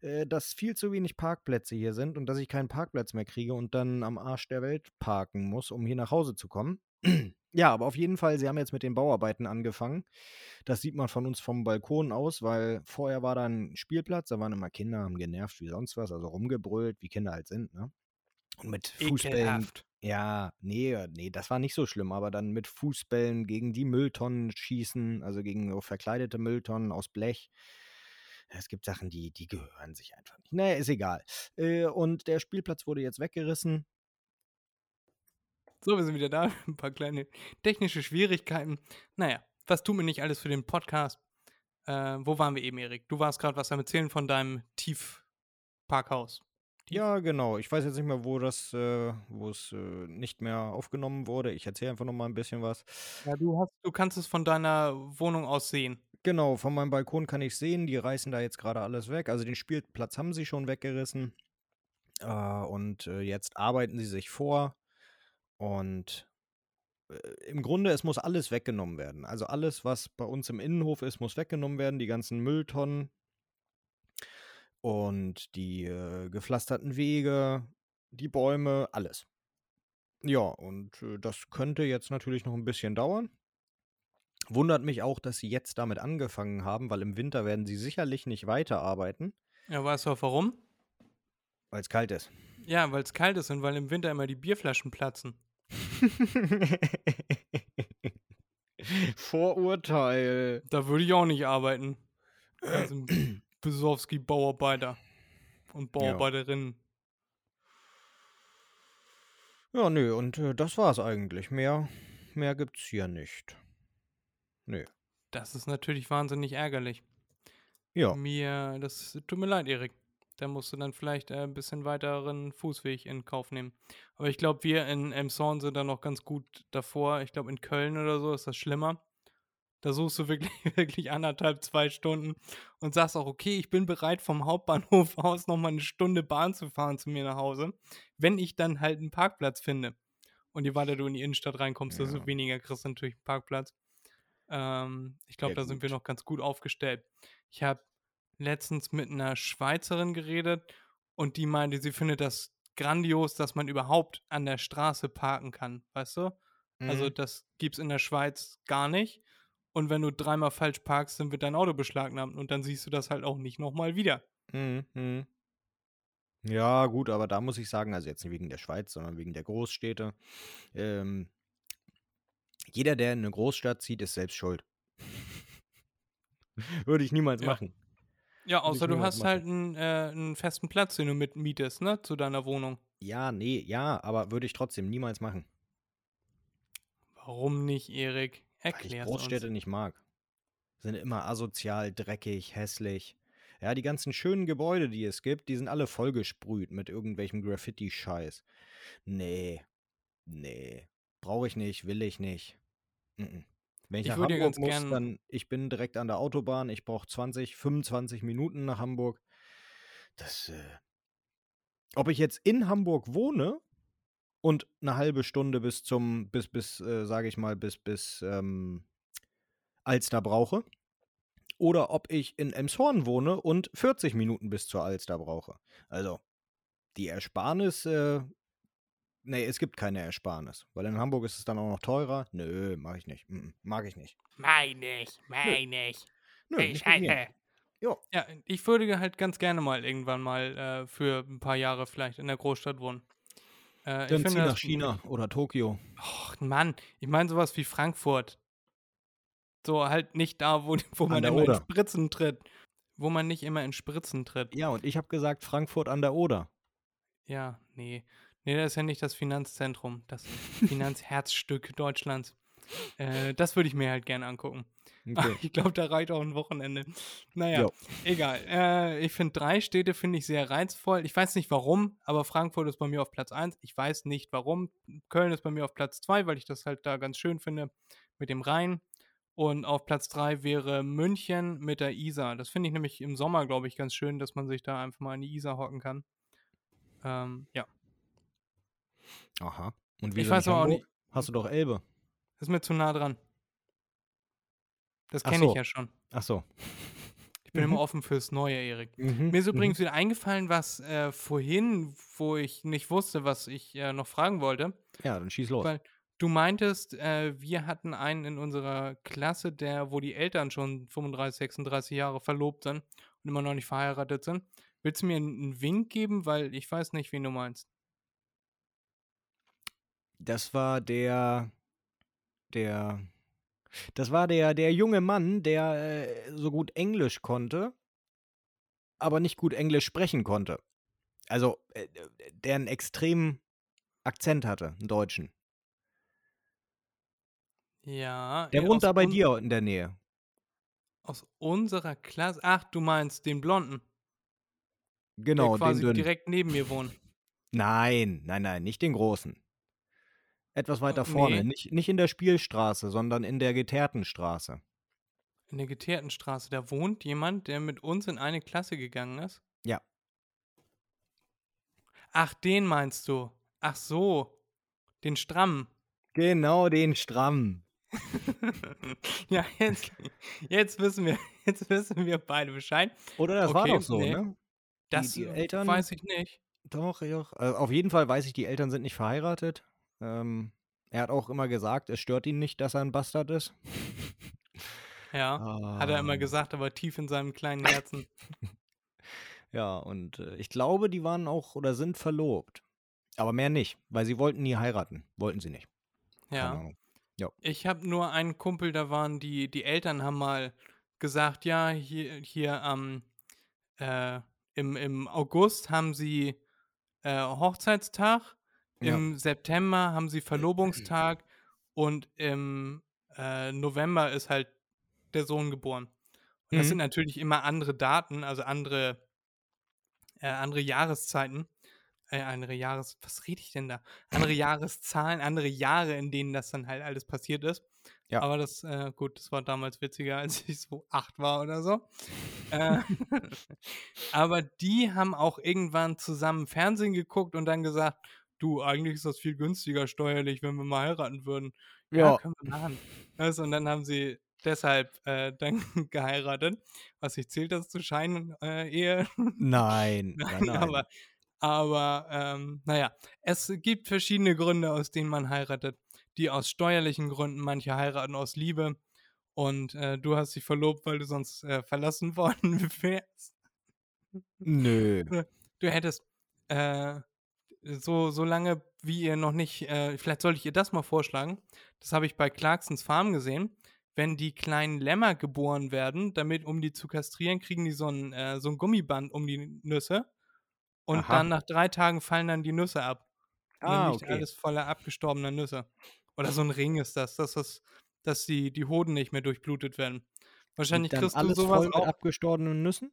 Speaker 3: äh, dass viel zu wenig Parkplätze hier sind und dass ich keinen Parkplatz mehr kriege und dann am Arsch der Welt parken muss, um hier nach Hause zu kommen. <clears throat> ja, aber auf jeden Fall, sie haben jetzt mit den Bauarbeiten angefangen. Das sieht man von uns vom Balkon aus, weil vorher war da ein Spielplatz, da waren immer Kinder, haben genervt wie sonst was, also rumgebrüllt, wie Kinder halt sind, ne? Und mit Fußbällen.
Speaker 2: Ekelhaft.
Speaker 3: Ja, nee, nee, das war nicht so schlimm, aber dann mit Fußbällen gegen die Mülltonnen schießen, also gegen so verkleidete Mülltonnen aus Blech. Es gibt Sachen, die, die gehören sich einfach nicht. Naja, ist egal. Äh, und der Spielplatz wurde jetzt weggerissen.
Speaker 2: So, wir sind wieder da. <laughs> Ein paar kleine technische Schwierigkeiten. Naja, was tun wir nicht alles für den Podcast? Äh, wo waren wir eben, Erik? Du warst gerade was am Erzählen von deinem Tiefparkhaus.
Speaker 3: Ja, genau. Ich weiß jetzt nicht mehr, wo das, äh, wo es äh, nicht mehr aufgenommen wurde. Ich erzähle einfach noch mal ein bisschen was.
Speaker 2: Ja, du, hast, du kannst es von deiner Wohnung aus sehen.
Speaker 3: Genau, von meinem Balkon kann ich sehen, die reißen da jetzt gerade alles weg. Also den Spielplatz haben sie schon weggerissen. Äh, und äh, jetzt arbeiten sie sich vor. Und äh, im Grunde, es muss alles weggenommen werden. Also alles, was bei uns im Innenhof ist, muss weggenommen werden. Die ganzen Mülltonnen. Und die äh, gepflasterten Wege, die Bäume, alles. Ja, und äh, das könnte jetzt natürlich noch ein bisschen dauern. Wundert mich auch, dass sie jetzt damit angefangen haben, weil im Winter werden sie sicherlich nicht weiterarbeiten,
Speaker 2: Ja, weißt du auch warum?
Speaker 3: weil es kalt ist.
Speaker 2: Ja, weil es kalt ist und weil im Winter immer die Bierflaschen platzen. <laughs>
Speaker 3: Vorurteil.
Speaker 2: Da würde ich auch nicht arbeiten. Also <clears throat> Besowski-Bauarbeiter und Bauarbeiterinnen.
Speaker 3: Ja, nö, und äh, das war's eigentlich. Mehr, mehr gibt's hier nicht. Nö.
Speaker 2: Das ist natürlich wahnsinnig ärgerlich.
Speaker 3: Ja,
Speaker 2: Mir, das tut mir leid, Erik. Da musst du dann vielleicht äh, ein bisschen weiteren Fußweg in Kauf nehmen. Aber ich glaube, wir in Emshorn sind da noch ganz gut davor. Ich glaube, in Köln oder so ist das schlimmer. Da suchst du wirklich, <laughs> wirklich anderthalb, zwei Stunden und sagst auch, okay, ich bin bereit, vom Hauptbahnhof <laughs> aus nochmal eine Stunde Bahn zu fahren zu mir nach Hause, wenn ich dann halt einen Parkplatz finde. Und je weiter du in die Innenstadt reinkommst, desto
Speaker 3: Ja.
Speaker 2: weniger kriegst du natürlich einen Parkplatz. Ähm, ich glaube, da sind wir noch ganz gut aufgestellt. Ich habe letztens mit einer Schweizerin geredet und die meinte, sie findet das grandios, dass man überhaupt an der Straße parken kann, weißt du? Also
Speaker 3: Mhm.
Speaker 2: das gibt's in der Schweiz gar nicht. Und wenn du dreimal falsch parkst, dann wird dein Auto beschlagnahmt und dann siehst du das halt auch nicht nochmal wieder.
Speaker 3: Mhm, mhm. Ja, gut, aber da muss ich sagen, also jetzt nicht wegen der Schweiz, sondern wegen der Großstädte. Ähm, jeder, der in eine Großstadt zieht, ist selbst schuld. <laughs> Würde ich niemals
Speaker 2: Ja.
Speaker 3: machen.
Speaker 2: Ja, außer du hast
Speaker 3: machen.
Speaker 2: halt einen, äh, einen festen Platz, den du mitmietest, ne, zu deiner Wohnung.
Speaker 3: Ja, nee, ja, aber würde ich trotzdem niemals machen.
Speaker 2: Warum nicht, Erik?
Speaker 3: Weil ich
Speaker 2: Erklär's
Speaker 3: Großstädte
Speaker 2: uns.
Speaker 3: nicht mag. Sind immer asozial, dreckig, hässlich. Ja, die ganzen schönen Gebäude, die es gibt, die sind alle vollgesprüht mit irgendwelchem Graffiti-Scheiß. Nee, nee, brauche ich nicht, will ich nicht. Mhm. Wenn ich,
Speaker 2: Ich
Speaker 3: nach Hamburg
Speaker 2: ganz
Speaker 3: muss, dann, ich bin direkt an der Autobahn, ich brauche 20, 25 Minuten nach Hamburg. Das, äh, ob ich jetzt in Hamburg wohne und eine halbe Stunde bis zum, bis, bis, äh, sage ich mal, bis, bis, ähm, Alster brauche. Oder ob ich in Emshorn wohne und 40 Minuten bis zur Alster brauche. Also, die Ersparnis, äh, nee, es gibt keine Ersparnis. Weil in Hamburg ist es dann auch noch teurer. Nö, mag ich nicht. Mm, mag ich nicht.
Speaker 2: Meine ich, meine ich.
Speaker 3: Nö, nicht mit mir. Jo.
Speaker 2: Ja, ich würde halt ganz gerne mal irgendwann mal äh, für ein paar Jahre vielleicht in der Großstadt wohnen. Äh, ich
Speaker 3: Dann zieh
Speaker 2: finde
Speaker 3: nach China oder Tokio.
Speaker 2: Och, Mann, ich meine sowas wie Frankfurt. So halt nicht da, wo, wo man immer in
Speaker 3: Oder.
Speaker 2: Spritzen tritt. Wo man nicht immer in Spritzen tritt.
Speaker 3: Ja, und ich habe gesagt Frankfurt an der Oder.
Speaker 2: Ja, nee. Nee, das ist ja nicht das Finanzzentrum. Das <laughs> Finanzherzstück Deutschlands. Äh, das würde ich mir halt gerne angucken.
Speaker 3: Okay. <laughs>
Speaker 2: Ich glaube, da reicht auch ein Wochenende. Naja,
Speaker 3: Jo.
Speaker 2: egal. Äh, ich finde drei Städte finde ich sehr reizvoll. Ich weiß nicht warum, aber Frankfurt ist bei mir auf Platz 1. Ich weiß nicht warum. Köln ist bei mir auf Platz 2, weil ich das halt da ganz schön finde mit dem Rhein. Und auf Platz 3 wäre München mit der Isar. Das finde ich nämlich im Sommer, glaube ich, ganz schön, dass man sich da einfach mal an die Isar hocken kann. Ähm, ja,
Speaker 3: Aha. Und wie
Speaker 2: ich weiß auch nicht,
Speaker 3: Hast du doch Elbe.
Speaker 2: Ist mir zu nah dran. Das kenne ich
Speaker 3: so.
Speaker 2: ja schon.
Speaker 3: Ach so.
Speaker 2: Ich bin
Speaker 3: Mhm.
Speaker 2: immer offen fürs Neue, Erik.
Speaker 3: Mhm.
Speaker 2: Mir ist
Speaker 3: mhm.
Speaker 2: übrigens wieder eingefallen, was äh, vorhin, wo ich nicht wusste, was ich äh, noch fragen wollte.
Speaker 3: Ja, dann schieß los.
Speaker 2: Weil du meintest, äh, wir hatten einen in unserer Klasse, der, wo die Eltern schon 35, 36 Jahre verlobt sind und immer noch nicht verheiratet sind. Willst du mir einen einen Wink geben, weil ich weiß nicht, wen du meinst?
Speaker 3: Das war der, der, das war der, der junge Mann, der äh, so gut Englisch konnte, aber nicht gut Englisch sprechen konnte. Also, äh, der einen extremen Akzent hatte, einen deutschen.
Speaker 2: Ja.
Speaker 3: Der wohnt da bei dir in der Nähe.
Speaker 2: Aus unserer Klasse. Ach, du meinst den Blonden,
Speaker 3: Genau,
Speaker 2: der quasi
Speaker 3: den
Speaker 2: direkt neben mir wohnt. <laughs>
Speaker 3: Nein, nein, nein, nicht den großen. Etwas weiter vorne.
Speaker 2: nee.
Speaker 3: Nicht, nicht in der Spielstraße, sondern in der geteerten Straße.
Speaker 2: In der geteerten Straße. Da wohnt jemand, der mit uns in eine Klasse gegangen ist.
Speaker 3: Ja.
Speaker 2: Ach, den meinst du? Ach so. Den strammen.
Speaker 3: Genau den Stramm. <laughs>
Speaker 2: ja, jetzt, jetzt wissen wir, <laughs> jetzt wissen wir beide Bescheid.
Speaker 3: Oder das war
Speaker 2: Okay,
Speaker 3: doch so,
Speaker 2: nee.
Speaker 3: ne?
Speaker 2: Das
Speaker 3: die
Speaker 2: äh,
Speaker 3: Eltern
Speaker 2: weiß ich nicht.
Speaker 3: doch, doch. Also auf jeden Fall weiß ich, die Eltern sind nicht verheiratet. Ähm, er hat auch immer gesagt, es stört ihn nicht, dass er ein Bastard ist. <laughs>
Speaker 2: Ja, hat er immer
Speaker 3: Ähm,
Speaker 2: gesagt, aber tief in seinem kleinen Herzen. <laughs>
Speaker 3: ja, und äh, ich glaube, die waren auch oder sind verlobt. Aber mehr nicht, weil sie wollten nie heiraten. Wollten sie nicht.
Speaker 2: Ja.
Speaker 3: Ja.
Speaker 2: Ich habe nur einen Kumpel, da waren die, die Eltern haben mal gesagt, ja, hier, hier am, äh, im, im August haben sie äh, Hochzeitstag,
Speaker 3: Ja.
Speaker 2: im September haben sie Verlobungstag und im äh, November ist halt der Sohn geboren. Und das sind
Speaker 3: Mhm.
Speaker 2: natürlich immer andere Daten, also andere, äh, andere Jahreszeiten. Äh, andere Jahres... Was rede ich denn da? Andere Jahreszahlen, andere Jahre, in denen das dann halt alles passiert ist.
Speaker 3: Ja.
Speaker 2: Aber das, äh, gut, das war damals witziger, als ich so acht war oder so. äh, <laughs> aber die haben auch irgendwann zusammen Fernsehen geguckt und dann gesagt, du, eigentlich ist das viel günstiger steuerlich, wenn wir mal heiraten würden. Ja,
Speaker 3: Ja.
Speaker 2: können wir machen. Du, und dann haben sie deshalb äh, <laughs> dann geheiratet. Was nicht zählt das zu Schein äh, Ehe?
Speaker 3: Nein, <laughs> nein,
Speaker 2: Nein,
Speaker 3: nein.
Speaker 2: aber, aber ähm, naja, es gibt verschiedene Gründe, aus denen man heiratet. Die aus steuerlichen Gründen, manche heiraten aus Liebe. Und äh, du hast dich verlobt, weil du sonst äh, verlassen <laughs> worden wärst.
Speaker 3: Nö.
Speaker 2: Du hättest äh, so, so lange, wie ihr noch nicht, äh, vielleicht sollte ich ihr das mal vorschlagen. Das habe ich bei Clarksons Farm gesehen. Wenn die kleinen Lämmer geboren werden, damit, um die zu kastrieren, kriegen die so ein, äh, so ein Gummiband um die Nüsse. Und
Speaker 3: Aha.
Speaker 2: dann nach drei Tagen fallen dann die Nüsse ab. Und dann
Speaker 3: Ah,
Speaker 2: liegt
Speaker 3: okay.
Speaker 2: alles voller abgestorbener Nüsse. Oder so ein Ring ist das, dass, das, dass die, die Hoden nicht mehr durchblutet werden. Wahrscheinlich
Speaker 3: dann
Speaker 2: kriegst du
Speaker 3: alles
Speaker 2: sowas
Speaker 3: voll mit
Speaker 2: auch.
Speaker 3: abgestorbenen Nüssen?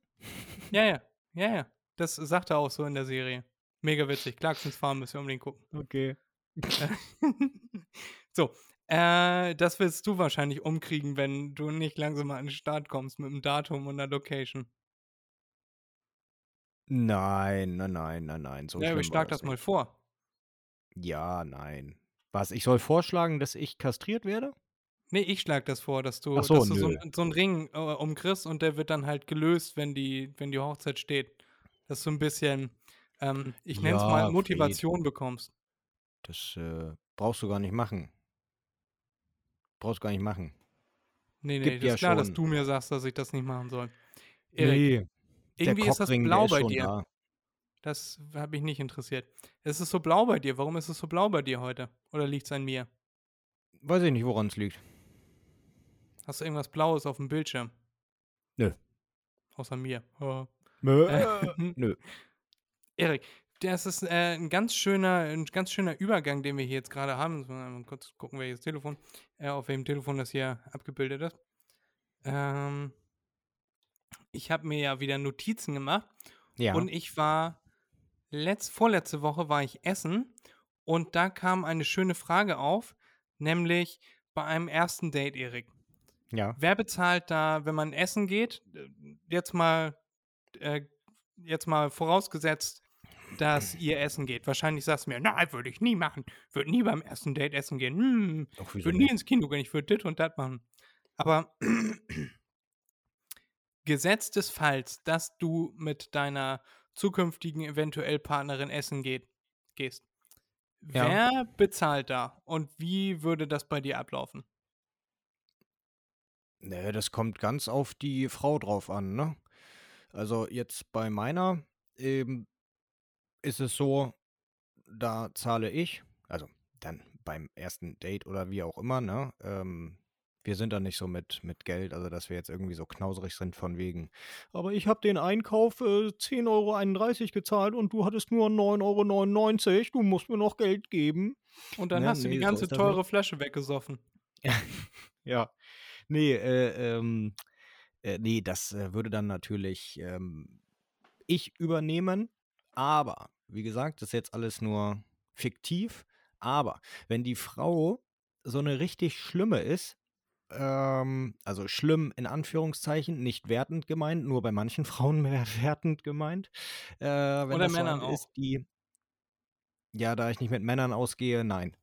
Speaker 2: Ja, ja, ja, ja. Das sagt er auch so in der Serie. Mega witzig. Clarksons Farm müssen wir unbedingt gucken.
Speaker 3: Okay. <laughs>
Speaker 2: so, äh, das willst du wahrscheinlich umkriegen, wenn du nicht langsam mal an den Start kommst mit einem Datum und einer Location.
Speaker 3: Nein, nein, nein, nein, nein. So
Speaker 2: ja, aber schlag das mal
Speaker 3: nicht.
Speaker 2: vor.
Speaker 3: Ja, nein. Was, ich soll vorschlagen, dass ich kastriert werde?
Speaker 2: Nee, ich schlag das vor, dass du,
Speaker 3: Ach so,
Speaker 2: dass du so, so einen Ring äh, umkriegst und der wird dann halt gelöst, wenn die, wenn die Hochzeit steht. Dass du ein bisschen, ähm, ich nenne es
Speaker 3: Ja,
Speaker 2: mal,
Speaker 3: Fred.
Speaker 2: Motivation bekommst.
Speaker 3: Das äh, brauchst du gar nicht machen. Brauchst gar nicht machen.
Speaker 2: Nee, nee,
Speaker 3: Gibt
Speaker 2: das
Speaker 3: ja
Speaker 2: ist klar, dass
Speaker 3: schon.
Speaker 2: du mir sagst, dass ich das nicht machen soll. Erik,
Speaker 3: Nee, der
Speaker 2: irgendwie ist das blau
Speaker 3: ist
Speaker 2: bei dir.
Speaker 3: da.
Speaker 2: Das hat mich nicht interessiert. Es ist so blau bei dir. Warum ist es so blau bei dir heute? Oder liegt es an mir?
Speaker 3: Weiß ich nicht, woran es liegt.
Speaker 2: Hast du irgendwas Blaues auf dem Bildschirm?
Speaker 3: Nö.
Speaker 2: Außer mir. Oh.
Speaker 3: Nö.
Speaker 2: Äh,
Speaker 3: Nö. <laughs> <laughs>
Speaker 2: Erik, das ist äh, ein ganz schöner, ein ganz schöner Übergang, den wir hier jetzt gerade haben. Mal kurz gucken, welches Telefon, äh, auf welchem Telefon das hier abgebildet ist. Ähm, ich habe mir ja wieder Notizen gemacht
Speaker 3: Ja.
Speaker 2: und ich war letzt, vorletzte Woche war ich essen und da kam eine schöne Frage auf, nämlich bei einem ersten Date, Erik.
Speaker 3: ja.
Speaker 2: Wer bezahlt da, wenn man essen geht? Äh, Jetzt mal, äh, jetzt mal vorausgesetzt, dass ihr essen geht. Wahrscheinlich sagst du mir, nein, würde ich nie machen. Würde nie beim ersten Date essen gehen. Hm, würde nie ins Kino gehen. Ich würde dit und das machen. Aber <clears throat> Gesetz des Falls, dass du mit deiner zukünftigen eventuell Partnerin essen geht, gehst.
Speaker 3: Ja.
Speaker 2: Wer bezahlt da und wie würde das bei dir ablaufen?
Speaker 3: Nee, das kommt ganz auf die Frau drauf an, ne? Also jetzt bei meiner ähm, ist es so, da zahle ich, also dann beim ersten Date oder wie auch immer, ne? Ähm, wir sind da nicht so mit, mit Geld, also dass wir jetzt irgendwie so knauserig sind von wegen. Aber ich habe den Einkauf äh, 10,31 Euro gezahlt und du hattest nur 9,99 Euro, du musst mir noch Geld geben.
Speaker 2: Und dann
Speaker 3: Ja,
Speaker 2: hast du die
Speaker 3: nee, so
Speaker 2: ganze
Speaker 3: das
Speaker 2: teure. Flasche weggesoffen. <laughs>
Speaker 3: Ja. Nee, äh, ähm, äh, nee, das äh, würde dann natürlich ähm, ich übernehmen. Aber, wie gesagt, das ist jetzt alles nur fiktiv. Aber wenn die Frau so eine richtig schlimme ist, ähm, also schlimm in Anführungszeichen, nicht wertend gemeint, nur bei manchen <laughs> Frauen mehr wertend gemeint. Äh, wenn
Speaker 2: Oder
Speaker 3: das so
Speaker 2: Männern
Speaker 3: eine ist,
Speaker 2: auch.
Speaker 3: die. Ja, da ich nicht mit Männern ausgehe, nein.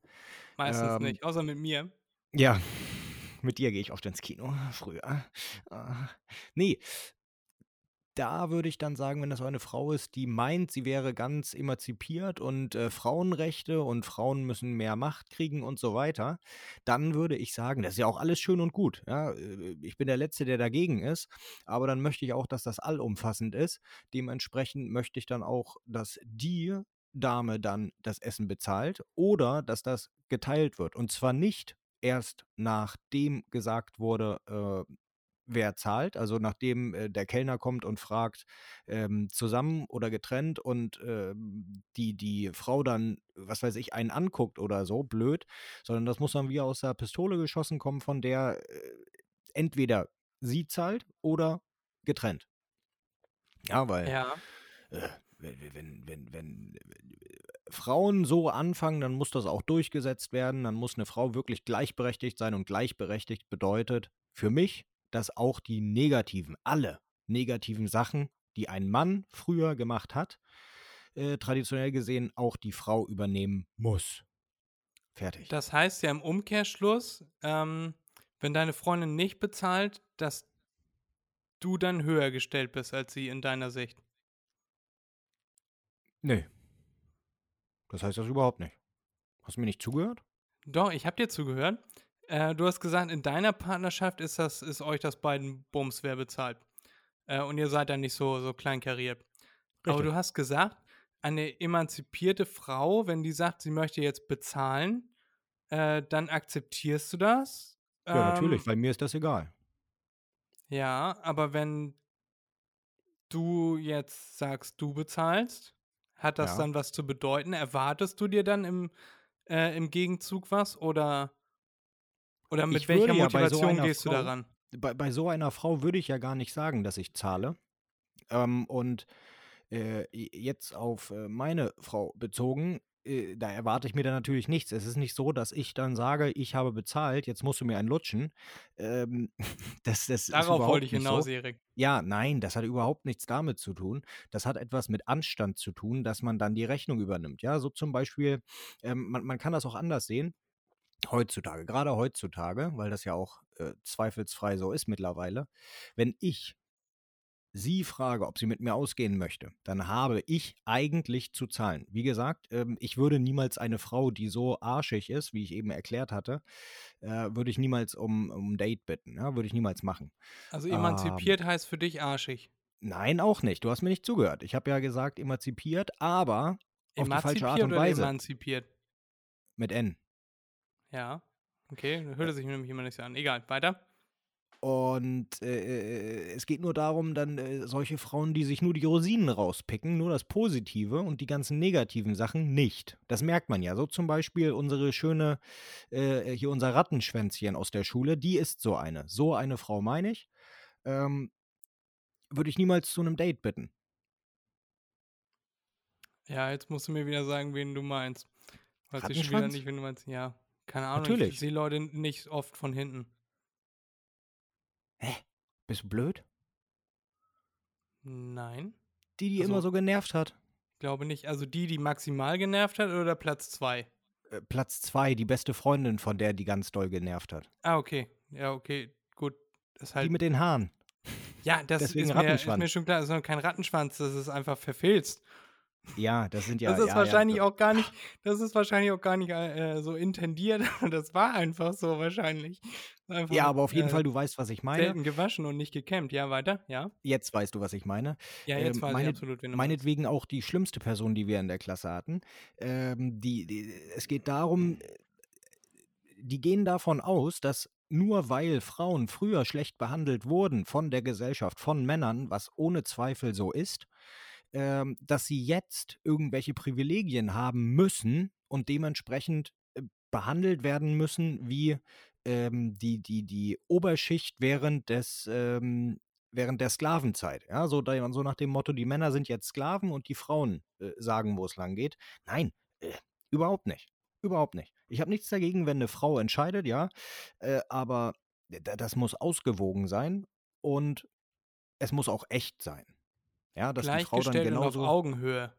Speaker 2: Meistens
Speaker 3: Ähm,
Speaker 2: nicht, außer mit mir.
Speaker 3: Ja, <laughs> mit dir gehe ich oft ins Kino, früher. Ah, nee, da würde ich dann sagen, wenn das eine Frau ist, die meint, sie wäre ganz emanzipiert und äh, Frauenrechte und Frauen müssen mehr Macht kriegen und so weiter, dann würde ich sagen, das ist ja auch alles schön und gut. Ja? Äh, ich bin der Letzte, der dagegen ist, aber dann möchte ich auch, dass das allumfassend ist. Dementsprechend möchte ich dann auch, dass die Dame dann das Essen bezahlt oder dass das geteilt wird. Und zwar nicht erst nachdem gesagt wurde, äh, wer zahlt. Also nachdem äh, der Kellner kommt und fragt, ähm, zusammen oder getrennt und äh, die, die Frau dann, was weiß ich, einen anguckt oder so, blöd, sondern das muss dann wie aus der Pistole geschossen kommen, von der äh, entweder sie zahlt oder getrennt. Ja, weil
Speaker 2: Ja.
Speaker 3: äh, wenn, wenn, wenn, wenn Frauen so anfangen, dann muss das auch durchgesetzt werden. Dann muss eine Frau wirklich gleichberechtigt sein. Und gleichberechtigt bedeutet für mich, dass auch die negativen, alle negativen Sachen, die ein Mann früher gemacht hat, äh, traditionell gesehen auch die Frau übernehmen muss. Fertig.
Speaker 2: Das heißt ja im Umkehrschluss, ähm, wenn deine Freundin nicht bezahlt, dass du dann höher gestellt bist als sie in deiner Sicht.
Speaker 3: Nee. Das heißt das überhaupt nicht. Hast du mir nicht zugehört?
Speaker 2: Doch, ich habe dir zugehört. Äh, du hast gesagt, in deiner Partnerschaft ist das, ist euch das beiden Bums, wer bezahlt. Äh, und ihr seid dann nicht so, so kleinkariert. Aber
Speaker 3: Richtig.
Speaker 2: du hast gesagt, eine emanzipierte Frau, wenn die sagt, sie möchte jetzt bezahlen, äh, dann akzeptierst du das.
Speaker 3: Ja, natürlich,
Speaker 2: Ähm,
Speaker 3: weil mir ist das egal.
Speaker 2: Ja, aber wenn du jetzt sagst, du bezahlst, hat das
Speaker 3: Ja.
Speaker 2: dann was zu bedeuten? Erwartest du dir dann im, äh, im Gegenzug was oder, oder mit
Speaker 3: Ich
Speaker 2: welcher
Speaker 3: ja so
Speaker 2: Motivation
Speaker 3: einer
Speaker 2: gehst du
Speaker 3: Frau-
Speaker 2: daran?
Speaker 3: bei, bei so einer Frau würde ich ja gar nicht sagen, dass ich zahle. Ähm, und äh, jetzt auf äh, meine Frau bezogen, äh, da erwarte ich mir dann natürlich nichts. Es ist nicht so, dass ich dann sage, ich habe bezahlt, jetzt musst du mir einen lutschen. Ähm, <laughs> das, das
Speaker 2: Darauf wollte ich hinaus,
Speaker 3: so.
Speaker 2: Erik.
Speaker 3: Ja, nein, das hat überhaupt nichts damit zu tun. Das hat etwas mit Anstand zu tun, dass man dann die Rechnung übernimmt. Ja, so zum Beispiel, ähm, man, man kann das auch anders sehen. Heutzutage, gerade heutzutage, weil das ja auch äh, zweifelsfrei so ist mittlerweile. Wenn ich sie frage, ob sie mit mir ausgehen möchte, dann habe ich eigentlich zu zahlen. Wie gesagt, ähm, ich würde niemals eine Frau, die so arschig ist, wie ich eben erklärt hatte, äh, würde ich niemals um, um Date bitten. Ja, würde ich niemals machen.
Speaker 2: Also
Speaker 3: Ähm,
Speaker 2: emanzipiert heißt für dich arschig.
Speaker 3: Nein, auch nicht. Du hast mir nicht zugehört. Ich habe ja gesagt, emanzipiert, aber auf die falsche Art und Weise.
Speaker 2: emanzipiert?
Speaker 3: Mit N.
Speaker 2: Ja. Okay, hörte sich nämlich immer nicht so an. Egal, weiter.
Speaker 3: Und äh, es geht nur darum, dann äh, solche Frauen, die sich nur die Rosinen rauspicken, nur das Positive und die ganzen negativen Sachen nicht. Das merkt man ja. So zum Beispiel unsere schöne, äh, hier unser Rattenschwänzchen aus der Schule, die ist so eine. So eine Frau meine ich. Ähm, würde ich niemals zu einem Date bitten.
Speaker 2: Ja, jetzt musst du mir wieder sagen, wen du meinst. Weiß ich schon wieder nicht, wen du meinst. Ja, keine Ahnung. Ich
Speaker 3: Natürlich.
Speaker 2: sehe Leute nicht oft von hinten.
Speaker 3: Bist du blöd?
Speaker 2: Nein,
Speaker 3: Die, die
Speaker 2: Also-
Speaker 3: immer so genervt hat.
Speaker 2: glaube nicht. Also die, die maximal genervt hat oder Platz zwei?
Speaker 3: Äh, Platz zwei, die beste Freundin, von der die ganz doll genervt hat.
Speaker 2: Ah, okay. Ja, okay. Gut. Das halt.
Speaker 3: Die mit den Haaren.
Speaker 2: ja, das
Speaker 3: deswegen
Speaker 2: ist mir, ist mir schon klar. Das ist noch kein Rattenschwanz. Das ist einfach verfilzt.
Speaker 3: Ja, das sind ja.
Speaker 2: das ist
Speaker 3: ja,
Speaker 2: wahrscheinlich
Speaker 3: ja.
Speaker 2: auch gar nicht. Das ist wahrscheinlich auch gar nicht äh, so intendiert. <laughs> Das war einfach so wahrscheinlich. Einfach,
Speaker 3: Ja, aber auf jeden
Speaker 2: äh,
Speaker 3: Fall, du weißt, was ich meine.
Speaker 2: Selten gewaschen und nicht gekämmt. Ja, weiter. Ja.
Speaker 3: Jetzt weißt du, was ich meine.
Speaker 2: Ja, jetzt
Speaker 3: Ähm,
Speaker 2: weiß ich
Speaker 3: meine-
Speaker 2: absolut, wen du meinst.
Speaker 3: Meinetwegen auch die schlimmste Person, die wir in der Klasse hatten. Ähm, die, die, es geht darum, die gehen davon aus, dass nur weil Frauen früher schlecht behandelt wurden von der Gesellschaft, von Männern, was ohne Zweifel so ist, ähm, dass sie jetzt irgendwelche Privilegien haben müssen und dementsprechend äh, behandelt werden müssen wie ähm, die, die, die Oberschicht während des ähm, während der Sklavenzeit. Ja, so, so nach dem Motto, die Männer sind jetzt Sklaven und die Frauen äh, sagen, wo es lang geht. Nein, äh, überhaupt nicht. Überhaupt nicht. Ich habe nichts dagegen, wenn eine Frau entscheidet, ja, äh, aber d- das muss ausgewogen sein und es muss auch echt sein. Ja, dass die Frau dann
Speaker 2: und auf
Speaker 3: genauso.
Speaker 2: Augenhöhe.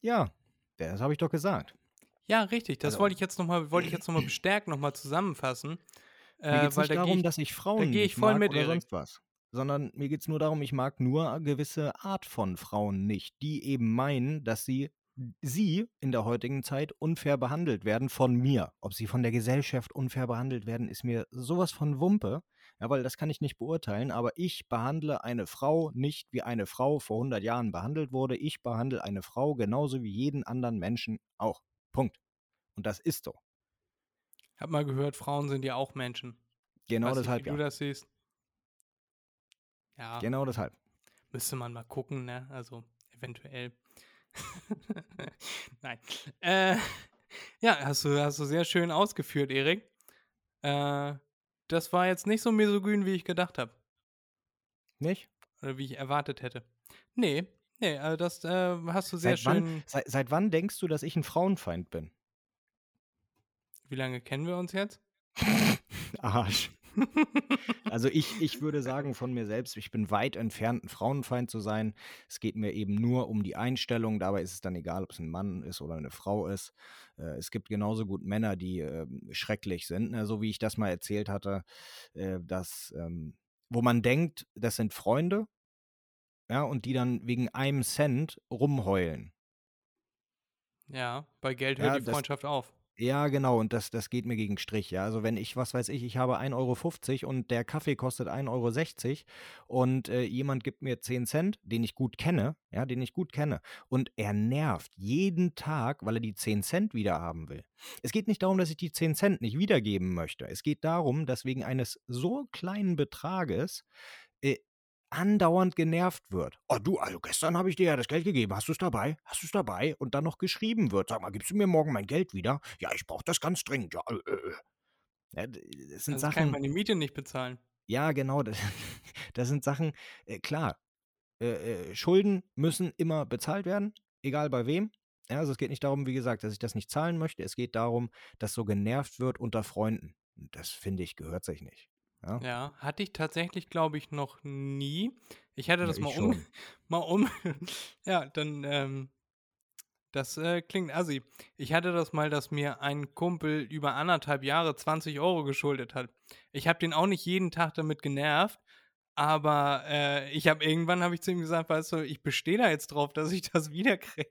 Speaker 3: Ja, das habe ich doch gesagt.
Speaker 2: Ja, richtig. Das
Speaker 3: Also-
Speaker 2: wollte ich jetzt nochmal, wollte ich jetzt noch mal <clears throat> bestärkt nochmal zusammenfassen.
Speaker 3: Mir geht
Speaker 2: Äh,
Speaker 3: es
Speaker 2: weil
Speaker 3: nicht
Speaker 2: da
Speaker 3: darum,
Speaker 2: ich,
Speaker 3: dass ich Frauen
Speaker 2: geh ich
Speaker 3: nicht
Speaker 2: voll
Speaker 3: mag
Speaker 2: mit,
Speaker 3: oder
Speaker 2: Erik.
Speaker 3: sonst was. sondern mir geht es nur darum, ich mag nur eine gewisse Art von Frauen nicht, die eben meinen, dass sie sie in der heutigen Zeit unfair behandelt werden von mir. Ob sie von der Gesellschaft unfair behandelt werden, ist mir sowas von Wumpe. Ja, weil das kann ich nicht beurteilen, aber ich behandle eine Frau nicht wie eine Frau vor 100 Jahren behandelt wurde. Ich behandle eine Frau genauso wie jeden anderen Menschen auch. Punkt. Und das ist so.
Speaker 2: Ich habe mal gehört, Frauen sind ja auch Menschen.
Speaker 3: Genau
Speaker 2: Weiß
Speaker 3: deshalb,
Speaker 2: nicht, wie
Speaker 3: ja.
Speaker 2: du das siehst. Ja,
Speaker 3: Genau deshalb.
Speaker 2: müsste man mal gucken, ne? Also eventuell. <laughs> Nein. Äh, <laughs> ja, hast du, hast du sehr schön ausgeführt, Erik. Äh, das war jetzt nicht so misogyn, wie ich gedacht habe.
Speaker 3: Nicht?
Speaker 2: Oder wie ich erwartet hätte. Nee, nee, also das äh, hast du sehr
Speaker 3: Seit wann,
Speaker 2: schön.
Speaker 3: seit, seit wann denkst du, dass ich ein Frauenfeind bin?
Speaker 2: Wie lange kennen wir uns jetzt? <laughs>
Speaker 3: Arsch. Also ich, ich würde sagen von mir selbst, ich bin weit entfernt, ein Frauenfeind zu sein. Es geht mir eben nur um die Einstellung. Dabei ist es dann egal, ob es ein Mann ist oder eine Frau ist. Äh, es gibt genauso gut Männer, die äh, schrecklich sind, ne? so wie ich das mal erzählt hatte, äh, dass, ähm, wo man denkt, das sind Freunde, ja, und die dann wegen einem Cent rumheulen.
Speaker 2: Ja, bei Geld
Speaker 3: Ja,
Speaker 2: hört die
Speaker 3: das-
Speaker 2: Freundschaft auf.
Speaker 3: Ja, genau, und das, das geht mir gegen Strich. Ja, also wenn ich, was weiß ich, ich habe 1,50 Euro und der Kaffee kostet 1,60 Euro und äh, jemand gibt mir 10 Cent, den ich gut kenne, ja, den ich gut kenne, und er nervt jeden Tag, weil er die 10 Cent wieder haben will. Es geht nicht darum, dass ich die 10 Cent nicht wiedergeben möchte. Es geht darum, dass wegen eines so kleinen Betrages andauernd genervt wird. Oh du, also gestern habe ich dir ja das Geld gegeben. Hast du es dabei? Hast du es dabei? Und dann noch geschrieben wird. Sag mal, gibst du mir morgen mein Geld wieder? Ja, ich brauche das ganz dringend. Ja, äh, äh. ja d- das sind
Speaker 2: Also kann ich
Speaker 3: Sachen.
Speaker 2: meine Miete nicht bezahlen.
Speaker 3: Ja, genau. Das, <laughs> das sind Sachen, äh, klar. Äh, äh, Schulden müssen immer bezahlt werden, egal bei wem. Ja, also es geht nicht darum, wie gesagt, dass ich das nicht zahlen möchte. Es geht darum, dass so genervt wird unter Freunden. Und Das finde ich, gehört sich nicht. Ja.
Speaker 2: Ja, hatte ich tatsächlich, glaube ich, noch nie. Ich hatte
Speaker 3: Ja,
Speaker 2: das mal um,
Speaker 3: schon. <laughs>
Speaker 2: mal um. <laughs> ja, dann, ähm, das äh, klingt assi. Ich hatte das mal, dass mir ein Kumpel über anderthalb Jahre 20 Euro geschuldet hat. Ich habe den auch nicht jeden Tag damit genervt, aber äh, ich habe irgendwann habe ich zu ihm gesagt, weißt du, ich bestehe da jetzt drauf, dass ich <laughs> das wiederkriege.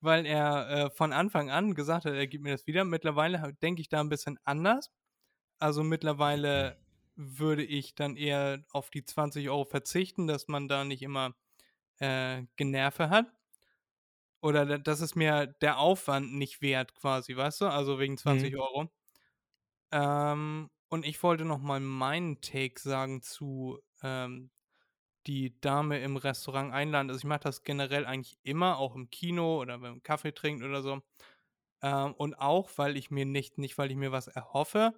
Speaker 2: Weil er äh, von Anfang an gesagt hat, er gibt mir das wieder. Mittlerweile denke ich da ein bisschen anders. Also mittlerweile würde ich dann eher auf die 20 Euro verzichten, dass man da nicht immer äh, Generve hat. Oder da- das ist mir der Aufwand nicht wert, quasi, weißt du? Also wegen 20 Euro. Ähm, und ich wollte noch mal meinen Take sagen zu ähm, die Dame im Restaurant einladen. Also ich mache das generell eigentlich immer, auch im Kino oder beim Kaffee trinken oder so. Ähm, und auch, weil ich mir nicht, nicht weil ich mir was erhoffe,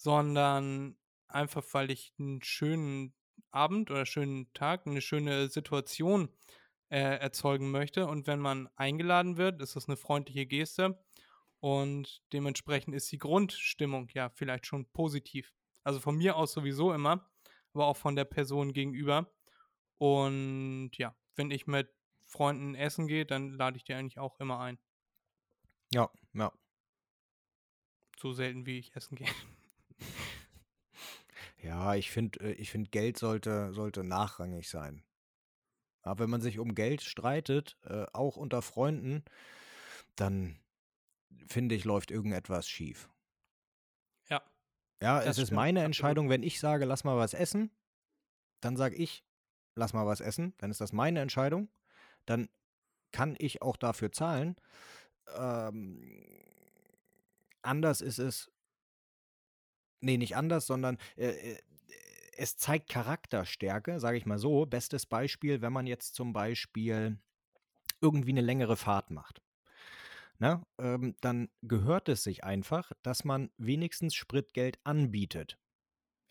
Speaker 2: sondern einfach, weil ich einen schönen Abend oder schönen Tag, eine schöne Situation äh, erzeugen möchte. Und wenn man eingeladen wird, ist das eine freundliche Geste. Und dementsprechend ist die Grundstimmung ja vielleicht schon positiv. Also von mir aus sowieso immer, aber auch von der Person gegenüber. Und ja, wenn ich mit Freunden essen gehe, dann lade ich die eigentlich auch immer ein.
Speaker 3: Ja, ja.
Speaker 2: So selten wie ich essen <laughs> gehe.
Speaker 3: Ja, ich finde, äh, ich find, Geld sollte, sollte nachrangig sein. Aber wenn man sich um Geld streitet, äh, auch unter Freunden, dann finde ich, läuft irgendetwas schief.
Speaker 2: Ja.
Speaker 3: Ja, es ist
Speaker 2: stimmt,
Speaker 3: meine. Entscheidung, wenn ich sage, lass mal was essen, dann sage ich, lass mal was essen, dann ist das meine Entscheidung. Dann kann ich auch dafür zahlen. Ähm, anders ist es, nee, nicht anders, sondern äh, äh, es zeigt Charakterstärke, sage ich mal so. Bestes Beispiel, wenn man jetzt zum Beispiel irgendwie eine längere Fahrt macht. Ne? Ähm, dann gehört es sich einfach, dass man wenigstens Spritgeld anbietet.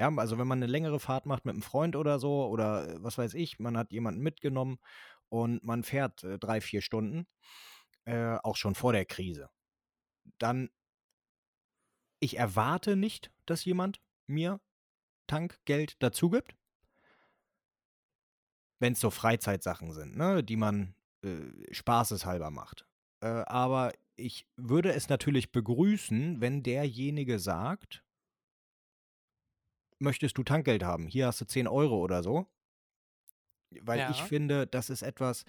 Speaker 3: Ja, also wenn man eine längere Fahrt macht mit einem Freund oder so, oder äh, was weiß ich, man hat jemanden mitgenommen und man fährt äh, drei, vier Stunden, äh, auch schon vor der Krise, dann ich erwarte nicht, dass jemand mir Tankgeld dazu gibt. Wenn es so Freizeitsachen sind, ne, die man äh, spaßeshalber macht. Äh, aber ich würde es natürlich begrüßen, wenn derjenige sagt, möchtest du Tankgeld haben? Hier hast du 10 Euro oder so. Weil ich
Speaker 2: Ja.
Speaker 3: finde, das ist etwas,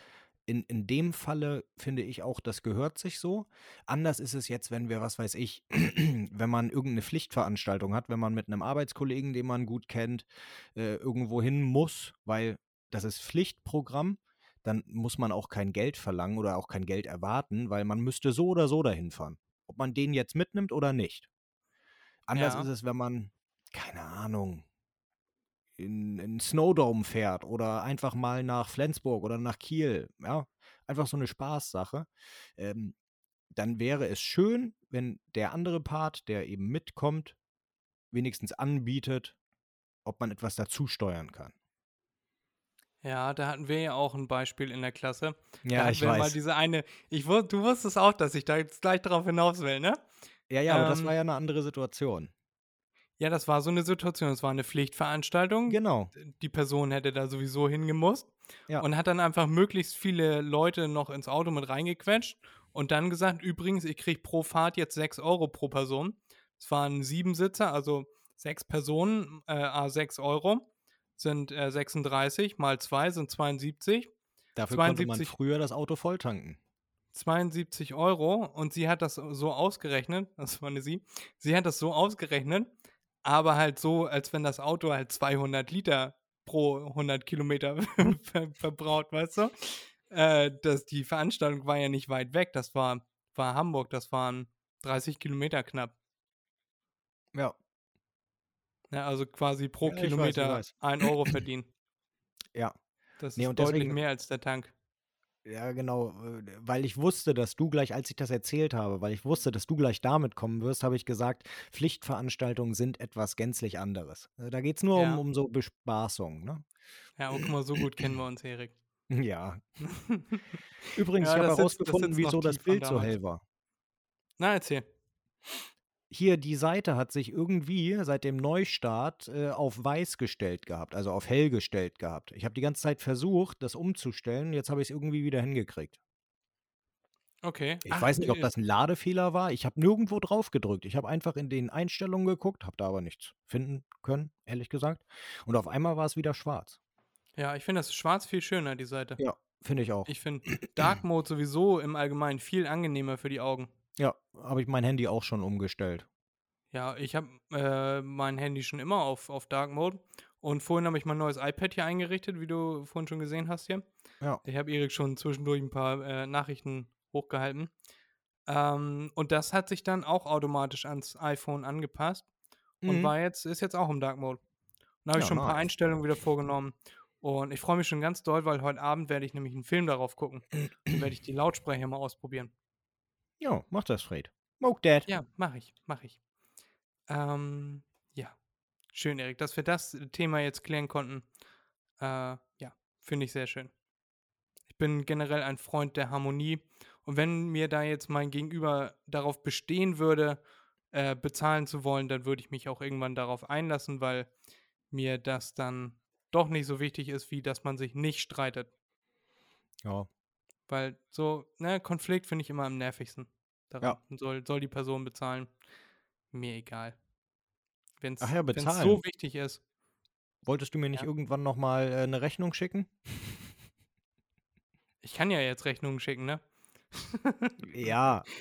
Speaker 3: in, in dem Falle finde ich auch, das gehört sich so. Anders ist es jetzt, wenn wir, was weiß ich, <clears throat> wenn man irgendeine Pflichtveranstaltung hat, wenn man mit einem Arbeitskollegen, den man gut kennt, äh, irgendwo hin muss, weil das ist Pflichtprogramm, dann muss man auch kein Geld verlangen oder auch kein Geld erwarten, weil man müsste so oder so dahin fahren. Ob man den jetzt mitnimmt oder nicht. Anders
Speaker 2: Ja.
Speaker 3: ist es, wenn man, keine Ahnung, in, in Snowdome fährt oder einfach mal nach Flensburg oder nach Kiel, ja, einfach so eine Spaßsache, ähm, dann wäre es schön, wenn der andere Part, der eben mitkommt, wenigstens anbietet, ob man etwas dazu steuern kann.
Speaker 2: Ja, da hatten wir ja auch ein Beispiel in der Klasse.
Speaker 3: Ja, ich
Speaker 2: wir mal
Speaker 3: weiß.
Speaker 2: diese eine, ich du wusstest auch, dass ich da jetzt gleich drauf hinaus will, ne?
Speaker 3: Ja, ja, aber das
Speaker 2: Ähm,
Speaker 3: war ja eine andere Situation.
Speaker 2: Ja, das war so eine Situation, es war eine Pflichtveranstaltung.
Speaker 3: Genau.
Speaker 2: Die Person hätte da sowieso hingemusst
Speaker 3: Ja.
Speaker 2: und hat dann einfach möglichst viele Leute noch ins Auto mit reingequetscht und dann gesagt, übrigens, ich kriege pro Fahrt jetzt 6 Euro pro Person. Es waren sieben Sitzer, also sechs Personen, äh, a 6 Euro sind äh, 36 mal 2 sind 72.
Speaker 3: Dafür konnte man
Speaker 2: 72
Speaker 3: früher das Auto volltanken.
Speaker 2: 72 Euro und sie hat das so ausgerechnet, <laughs> das war eine sie, sie hat das so ausgerechnet, aber halt so, als wenn das Auto halt 200 Liter pro 100 Kilometer <laughs> ver verbraucht, weißt du? Äh, das, die Veranstaltung war ja nicht weit weg, das war, war Hamburg, das waren 30 Kilometer knapp.
Speaker 3: Ja.
Speaker 2: Ja, also quasi pro
Speaker 3: Ja, weiß,
Speaker 2: Kilometer
Speaker 3: weiß.
Speaker 2: 1 Euro verdienen.
Speaker 3: Ja.
Speaker 2: Das
Speaker 3: Nee,
Speaker 2: ist deutlich
Speaker 3: deswegen-
Speaker 2: mehr als der Tank.
Speaker 3: Ja, genau, äh, weil ich wusste, dass du gleich, als ich das erzählt habe, weil ich wusste, dass du gleich damit kommen wirst, habe ich gesagt, Pflichtveranstaltungen sind etwas gänzlich anderes. Äh, Da geht es nur
Speaker 2: Ja.
Speaker 3: um, um so Bespaßung, ne?
Speaker 2: Ja, und guck mal, so gut kennen wir uns, Erik. <laughs>
Speaker 3: Ja. <laughs> Übrigens,
Speaker 2: Ja,
Speaker 3: ich habe herausgefunden, wieso das Bild so hell war.
Speaker 2: Na, erzähl.
Speaker 3: Hier, die Seite hat sich irgendwie seit dem Neustart äh, auf weiß gestellt gehabt, also auf hell gestellt gehabt. Ich habe die ganze Zeit versucht, das umzustellen, jetzt habe ich es irgendwie wieder hingekriegt.
Speaker 2: Okay.
Speaker 3: Ich
Speaker 2: Ach,
Speaker 3: weiß nicht, ob
Speaker 2: äh,
Speaker 3: das ein Ladefehler war. Ich habe nirgendwo drauf gedrückt. Ich habe einfach in den Einstellungen geguckt, habe da aber nichts finden können, ehrlich gesagt. Und auf einmal war es wieder schwarz.
Speaker 2: Ja, ich finde das Schwarz viel schöner, die Seite.
Speaker 3: Ja, finde ich auch.
Speaker 2: Ich finde <clears throat> Dark Mode sowieso im Allgemeinen viel angenehmer für die Augen.
Speaker 3: Ja, habe ich mein Handy auch schon umgestellt.
Speaker 2: Ja, ich habe äh, mein Handy schon immer auf, auf Dark Mode. Und vorhin habe ich mein neues iPad hier eingerichtet, wie du vorhin schon gesehen hast hier.
Speaker 3: Ja.
Speaker 2: Ich habe Erik schon zwischendurch ein paar äh, Nachrichten hochgehalten. Ähm, und das hat sich dann auch automatisch ans iPhone angepasst. Und
Speaker 3: Mhm.
Speaker 2: war jetzt, ist jetzt auch im Dark Mode. Und da habe ich
Speaker 3: Ja,
Speaker 2: schon ein paar
Speaker 3: nice.
Speaker 2: Einstellungen wieder vorgenommen. Und ich freue mich schon ganz doll, weil heute Abend werde ich nämlich einen Film darauf gucken. Dann werde ich die Lautsprecher mal ausprobieren.
Speaker 3: Ja, mach das, Fred. Smoke Dad.
Speaker 2: Ja, mache ich, mache ich. Ähm, ja. Schön, Erik, dass wir das Thema jetzt klären konnten. Äh, ja, finde ich sehr schön. Ich bin generell ein Freund der Harmonie. Und wenn mir da jetzt mein Gegenüber darauf bestehen würde, äh, bezahlen zu wollen, dann würde ich mich auch irgendwann darauf einlassen, weil mir das dann doch nicht so wichtig ist, wie dass man sich nicht streitet.
Speaker 3: Ja.
Speaker 2: Weil so, ne, Konflikt finde ich immer am nervigsten. Daran soll, soll die Person bezahlen. Mir egal. Wenn es
Speaker 3: ja,
Speaker 2: so wichtig ist.
Speaker 3: Wolltest du mir nicht
Speaker 2: Ja.
Speaker 3: irgendwann nochmal äh, eine Rechnung schicken?
Speaker 2: Ich kann ja jetzt Rechnungen schicken, ne?
Speaker 3: Ja. <laughs>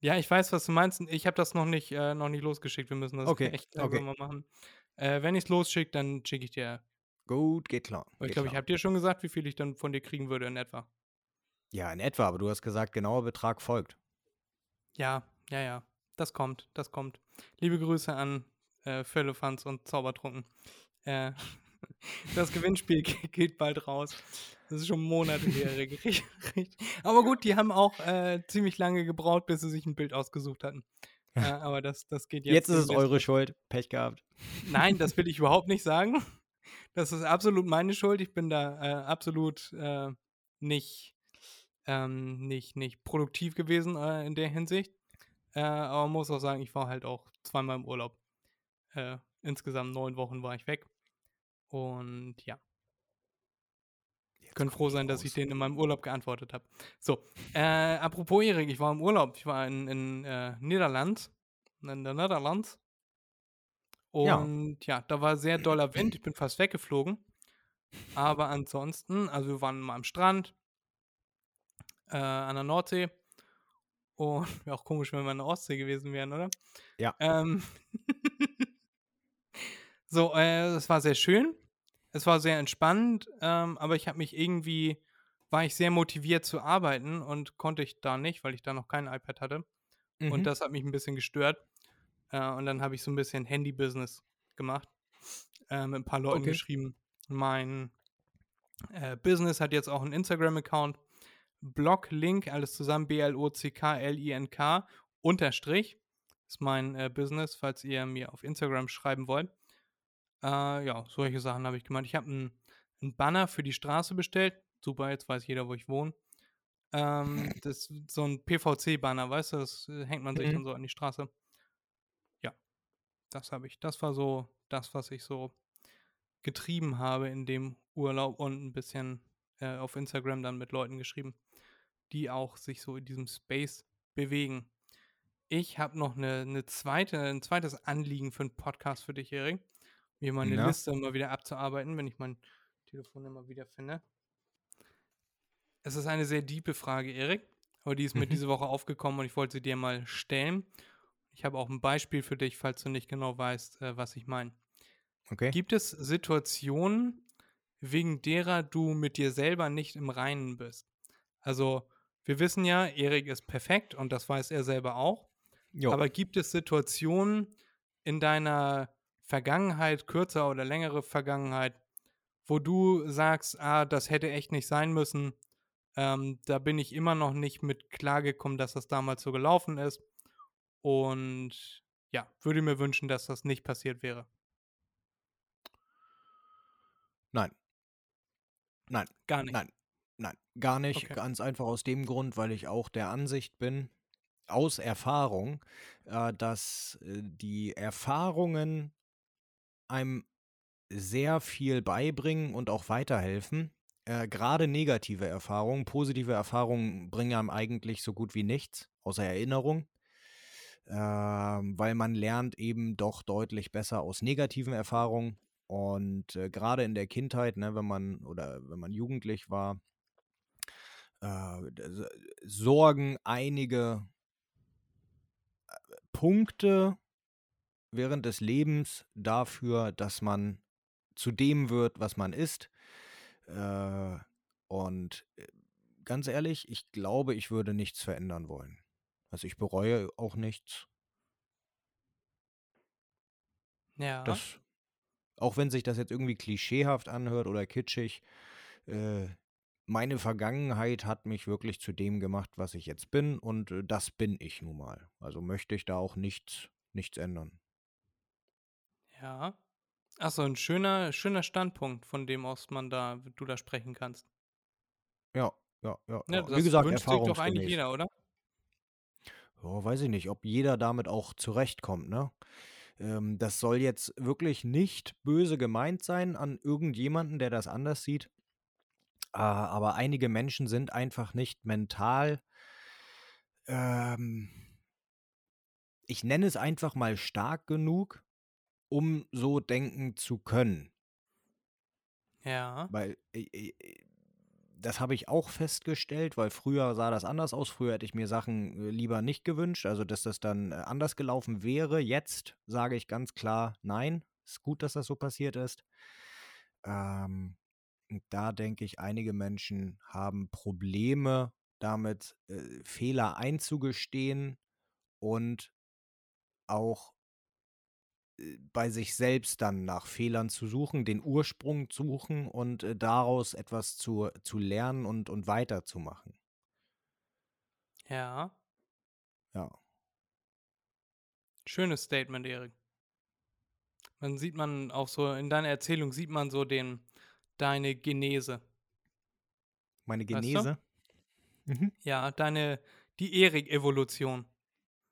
Speaker 2: Ja, ich weiß, was du meinst. Ich habe das noch nicht, äh, noch nicht losgeschickt. Wir müssen das
Speaker 3: Okay,
Speaker 2: echt
Speaker 3: okay.
Speaker 2: langsam mal machen. Äh, wenn ich es losschicke, dann schicke ich dir.
Speaker 3: Gut, geht klar.
Speaker 2: Aber ich
Speaker 3: geht
Speaker 2: glaube, ich habe dir schon gesagt, wie viel ich dann von dir kriegen würde in etwa.
Speaker 3: Ja, in etwa, aber du hast gesagt, genauer Betrag folgt.
Speaker 2: Ja, ja, ja. Das kommt, das kommt. Liebe Grüße an äh, Firlefanz und Zaubertrunken. Äh, <laughs> das Gewinnspiel <laughs> ge- geht bald raus. Das ist schon Monate her. <laughs> Aber gut, die haben auch äh, ziemlich lange gebraucht, bis sie sich ein Bild ausgesucht hatten. Äh, aber das, das geht jetzt.
Speaker 3: Jetzt, ist es eure Schuld. Pech gehabt.
Speaker 2: Nein, das will ich überhaupt nicht sagen. Das ist absolut meine Schuld. Ich bin da äh, absolut äh, nicht, ähm, nicht, nicht produktiv gewesen äh, in der Hinsicht. Äh, aber man muss auch sagen, ich war halt auch zweimal im Urlaub. Äh, insgesamt neun Wochen war ich weg. Und ja,
Speaker 3: Jetzt
Speaker 2: können
Speaker 3: komm
Speaker 2: froh sein, dass ich denen in meinem Urlaub geantwortet habe. So, äh, apropos Erik, ich war im Urlaub. Ich war in, in äh, Niederland, in der Niederland.
Speaker 3: Ja.
Speaker 2: Und ja, da war sehr doller Wind, ich bin fast weggeflogen. Aber ansonsten, also wir waren mal am Strand, äh, an der Nordsee. Und <laughs> wäre auch komisch, wenn wir an der Ostsee gewesen wären, oder?
Speaker 3: Ja.
Speaker 2: Ähm, <laughs> so, äh, es war sehr schön. Es war sehr entspannend, ähm, aber ich habe mich irgendwie, war ich sehr motiviert zu arbeiten und konnte ich da nicht, weil ich da noch kein iPad hatte.
Speaker 3: Mhm.
Speaker 2: Und das hat mich ein bisschen gestört. Äh, und dann habe ich so ein bisschen Handy-Business gemacht. Äh, mit ein paar Leuten
Speaker 3: Okay.
Speaker 2: geschrieben. Mein äh, Business hat jetzt auch einen Instagram-Account. Blog-Link, alles zusammen, B-L-O-C-K-L-I-N-K, Unterstrich. Ist mein äh, Business, falls ihr mir auf Instagram schreiben wollt. Äh, ja, solche Sachen habe ich gemacht. Ich habe einen ein Banner für die Straße bestellt. Super, jetzt weiß jeder, wo ich wohne. Ähm, <laughs> das ist so ein PVC-Banner, weißt du, das äh, hängt man sich
Speaker 3: Mhm.
Speaker 2: dann so an die Straße. Ja, das habe ich. Das war so das, was ich so getrieben habe in dem Urlaub und ein bisschen äh, auf Instagram dann mit Leuten geschrieben, die auch sich so in diesem Space bewegen. Ich habe noch eine, eine zweite, ein zweites Anliegen für einen Podcast für dich, Erik. Mir mal eine
Speaker 3: Na?
Speaker 2: Liste mal wieder abzuarbeiten, wenn ich mein Telefon immer wieder finde. Es ist eine sehr diepe Frage, Erik, aber die ist mir
Speaker 3: Mhm.
Speaker 2: diese Woche aufgekommen und ich wollte sie dir mal stellen. Ich habe auch ein Beispiel für dich, falls du nicht genau weißt, äh, was ich meine.
Speaker 3: Okay.
Speaker 2: Gibt es Situationen, wegen derer du mit dir selber nicht im Reinen bist? Also, wir wissen ja, Erik ist perfekt und das weiß er selber auch.
Speaker 3: Jo.
Speaker 2: Aber gibt es Situationen in deiner Vergangenheit, kürzer oder längere Vergangenheit, wo du sagst, ah, das hätte echt nicht sein müssen. Ähm, da bin ich immer noch nicht mit klargekommen, dass das damals so gelaufen ist. Und ja, würde mir wünschen, dass das nicht passiert wäre.
Speaker 3: Nein. Nein.
Speaker 2: Gar nicht.
Speaker 3: Nein, nein, gar nicht.
Speaker 2: Okay.
Speaker 3: Ganz einfach aus dem Grund, weil ich auch der Ansicht bin, aus Erfahrung, äh, dass äh, die Erfahrungen einem sehr viel beibringen und auch weiterhelfen. Äh, Gerade negative Erfahrungen, positive Erfahrungen bringen einem eigentlich so gut wie nichts, außer Erinnerung. Ähm, weil man lernt eben doch deutlich besser aus negativen Erfahrungen. Und äh, gerade in der Kindheit, ne, wenn man oder wenn man jugendlich war, äh, sorgen einige äh, Punkte während des Lebens dafür, dass man zu dem wird, was man ist. Äh, und ganz ehrlich, ich glaube, ich würde nichts verändern wollen. Also ich bereue auch nichts.
Speaker 2: Ja.
Speaker 3: Das, auch wenn sich das jetzt irgendwie klischeehaft anhört oder kitschig, äh, meine Vergangenheit hat mich wirklich zu dem gemacht, was ich jetzt bin und äh, das bin ich nun mal. Also möchte ich da auch nichts, nichts ändern.
Speaker 2: Ja. Achso, ein schöner, schöner Standpunkt, von dem aus man da, du da sprechen kannst.
Speaker 3: Ja, ja, ja.
Speaker 2: Ja,
Speaker 3: ja. Wie gesagt,
Speaker 2: sich doch eigentlich jeder, oder?
Speaker 3: Ja, weiß ich nicht, ob jeder damit auch zurechtkommt, ne? Ähm, das soll jetzt wirklich nicht böse gemeint sein an irgendjemanden, der das anders sieht. Äh, aber einige Menschen sind einfach nicht mental, ähm, ich nenne es einfach mal stark genug, um so denken zu können.
Speaker 2: Ja.
Speaker 3: Weil äh, äh, das habe ich auch festgestellt, weil früher sah das anders aus. Früher hätte ich mir Sachen äh, lieber nicht gewünscht, also dass das dann äh, anders gelaufen wäre. Jetzt sage ich ganz klar, nein, ist gut, dass das so passiert ist. Ähm, da denke ich, einige Menschen haben Probleme damit, äh, Fehler einzugestehen und auch äh, bei sich selbst dann nach Fehlern zu suchen, den Ursprung zu suchen und äh, daraus etwas zu, zu lernen und, und weiterzumachen.
Speaker 2: Ja.
Speaker 3: Ja.
Speaker 2: Schönes Statement, Erik. Man sieht man auch so, in deiner Erzählung sieht man so den, deine Genese.
Speaker 3: Meine
Speaker 2: Weißt du?
Speaker 3: Genese. Mhm.
Speaker 2: Ja, deine, die Erik-Evolution.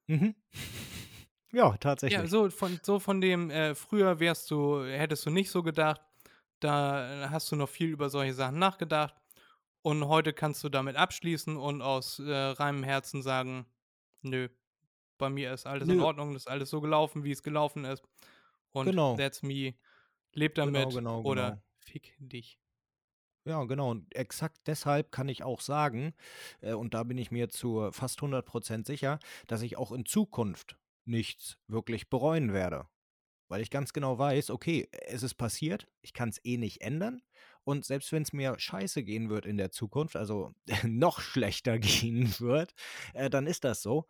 Speaker 3: Mhm. Ja, tatsächlich.
Speaker 2: Ja, so von, so von dem, äh, früher wärst du, hättest du nicht so gedacht, da hast du noch viel über solche Sachen nachgedacht und heute kannst du damit abschließen und aus äh, reinem Herzen sagen, nö, bei mir ist alles in
Speaker 3: Nö.
Speaker 2: Ordnung, das ist alles so gelaufen, wie es gelaufen ist und
Speaker 3: Genau.
Speaker 2: that's me. Leb
Speaker 3: Genau,
Speaker 2: damit
Speaker 3: genau,
Speaker 2: oder
Speaker 3: genau.
Speaker 2: Fick dich.
Speaker 3: Ja, genau. Und exakt deshalb kann ich auch sagen, äh, und da bin ich mir zu fast 100% sicher, dass ich auch in Zukunft nichts wirklich bereuen werde. Weil ich ganz genau weiß, okay, es ist passiert, ich kann es eh nicht ändern. Und selbst wenn es mir scheiße gehen wird in der Zukunft, also <laughs> noch schlechter <laughs> gehen wird, äh, dann ist das so.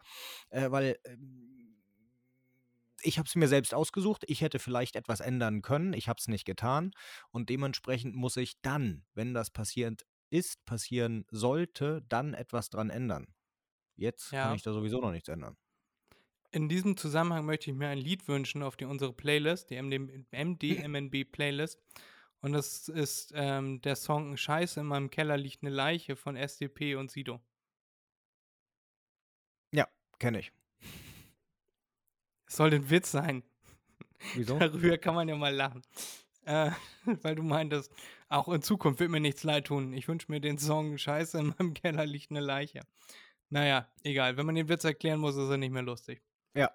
Speaker 3: Äh, weil ähm, ich habe es mir selbst ausgesucht. Ich hätte vielleicht etwas ändern können. Ich habe es nicht getan. Und dementsprechend muss ich dann, wenn das passiert ist, passieren sollte, dann etwas dran ändern. Jetzt kann
Speaker 2: Ja.
Speaker 3: ich da sowieso noch nichts ändern.
Speaker 2: In diesem Zusammenhang möchte ich mir ein Lied wünschen auf die unsere Playlist, die MD, MDMNB Playlist. Und das ist ähm, der Song Scheiße, in meinem Keller liegt eine Leiche von SDP und Sido.
Speaker 3: Ja, kenne ich.
Speaker 2: Es soll ein Witz sein.
Speaker 3: Wieso? <laughs>
Speaker 2: Darüber kann man ja mal lachen. Äh, <laughs> weil du meintest, auch in Zukunft wird mir nichts leid tun. Ich wünsche mir den Song Scheiße, in meinem <laughs> Keller liegt eine Leiche. Naja, egal. Wenn man den Witz erklären muss, ist er nicht mehr lustig.
Speaker 3: Ja.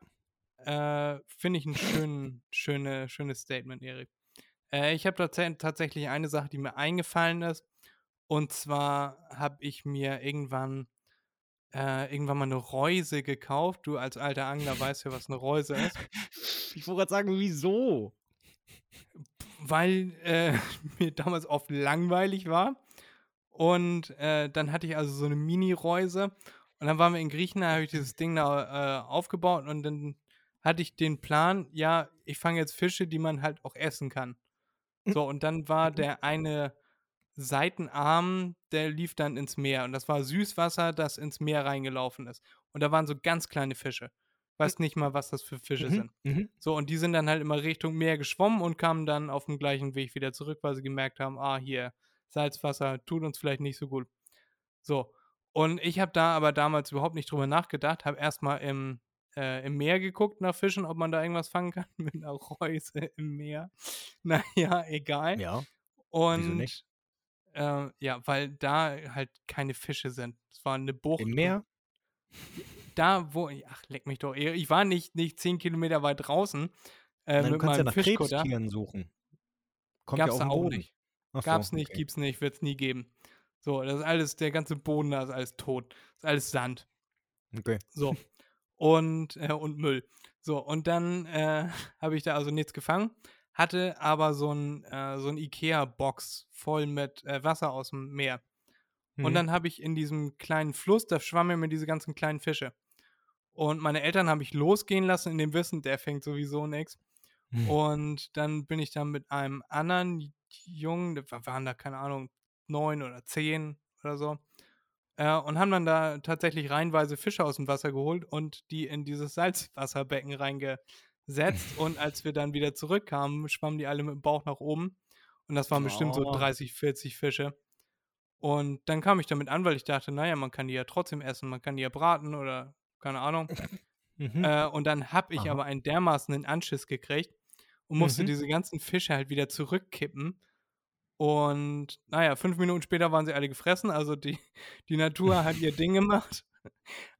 Speaker 2: Äh, Finde ich ein schön, schöne, schönes Statement, Erik. Äh, ich habe tats tatsächlich eine Sache, die mir eingefallen ist. Und zwar habe ich mir irgendwann, äh, irgendwann mal eine Reuse gekauft. Du als alter Angler weißt ja, was eine Reuse ist. <laughs>
Speaker 3: Ich wollte gerade sagen, wieso?
Speaker 2: weil äh, <laughs> mir damals oft langweilig war. Und äh, dann hatte ich also so eine Mini-Reuse. Und dann waren wir in Griechenland, habe ich dieses Ding da äh, aufgebaut und dann hatte ich den Plan, ja, ich fange jetzt Fische, die man halt auch essen kann. So, und dann war der eine Seitenarm, der lief dann ins Meer. Und das war Süßwasser, das ins Meer reingelaufen ist. Und da waren so ganz kleine Fische. Weiß nicht mal, was das für Fische
Speaker 3: Mhm,
Speaker 2: sind.
Speaker 3: mhm.
Speaker 2: So, und die sind dann halt immer Richtung Meer geschwommen und kamen dann auf dem gleichen Weg wieder zurück, weil sie gemerkt haben, ah, hier, Salzwasser tut uns vielleicht nicht so gut. So, und ich habe da aber damals überhaupt nicht drüber nachgedacht, habe erstmal im, äh, im Meer geguckt nach Fischen, ob man da irgendwas fangen kann <laughs> mit einer Reuse im Meer. Naja, egal.
Speaker 3: Ja,
Speaker 2: und
Speaker 3: nicht?
Speaker 2: Äh, ja, weil da halt keine Fische sind. Es war eine Bucht.
Speaker 3: im Meer?
Speaker 2: Da, wo, ach, leck mich doch. Ich war nicht, nicht zehn Kilometer weit draußen äh,
Speaker 3: Nein, du
Speaker 2: mit
Speaker 3: kannst ja nach
Speaker 2: Fischkutter.
Speaker 3: Krebstieren suchen. Kommt
Speaker 2: Gab's
Speaker 3: ja
Speaker 2: auch
Speaker 3: Boden.
Speaker 2: nicht.
Speaker 3: Ach so,
Speaker 2: Gab's nicht,
Speaker 3: okay.
Speaker 2: gibt's nicht, wird's nie geben. So, das ist alles, der ganze Boden da ist alles tot. ist alles Sand.
Speaker 3: Okay.
Speaker 2: So. und, äh, und Müll. So, und dann äh, <laughs> habe ich da also nichts gefangen, hatte aber so ein, äh, so ein Ikea-Box voll mit äh, Wasser aus dem Meer. Und
Speaker 3: Mhm.
Speaker 2: dann habe ich in diesem kleinen Fluss, da schwammen mir diese ganzen kleinen Fische. Und meine Eltern habe ich losgehen lassen in dem Wissen, der fängt sowieso nichts.
Speaker 3: Mhm.
Speaker 2: Und dann bin ich dann mit einem anderen Jungen, wa- waren da, keine Ahnung, neun oder zehn oder so, äh, und haben dann da tatsächlich reihenweise Fische aus dem Wasser geholt und die in dieses Salzwasserbecken reingesetzt. <laughs> und als wir dann wieder zurückkamen, schwammen die alle mit dem Bauch nach oben. Und das waren bestimmt so
Speaker 3: Oh.
Speaker 2: 30, 40 Fische. Und dann kam ich damit an, weil ich dachte, naja, man kann die ja trotzdem essen, man kann die ja braten oder keine Ahnung. <laughs>
Speaker 3: Mhm.
Speaker 2: Äh, und dann habe ich
Speaker 3: Aha.
Speaker 2: aber einen dermaßen Anschiss gekriegt und musste
Speaker 3: Mhm.
Speaker 2: diese ganzen Fische halt wieder zurückkippen. Und naja, fünf Minuten später waren sie alle gefressen. Also die, <laughs> die Natur hat ihr Ding gemacht.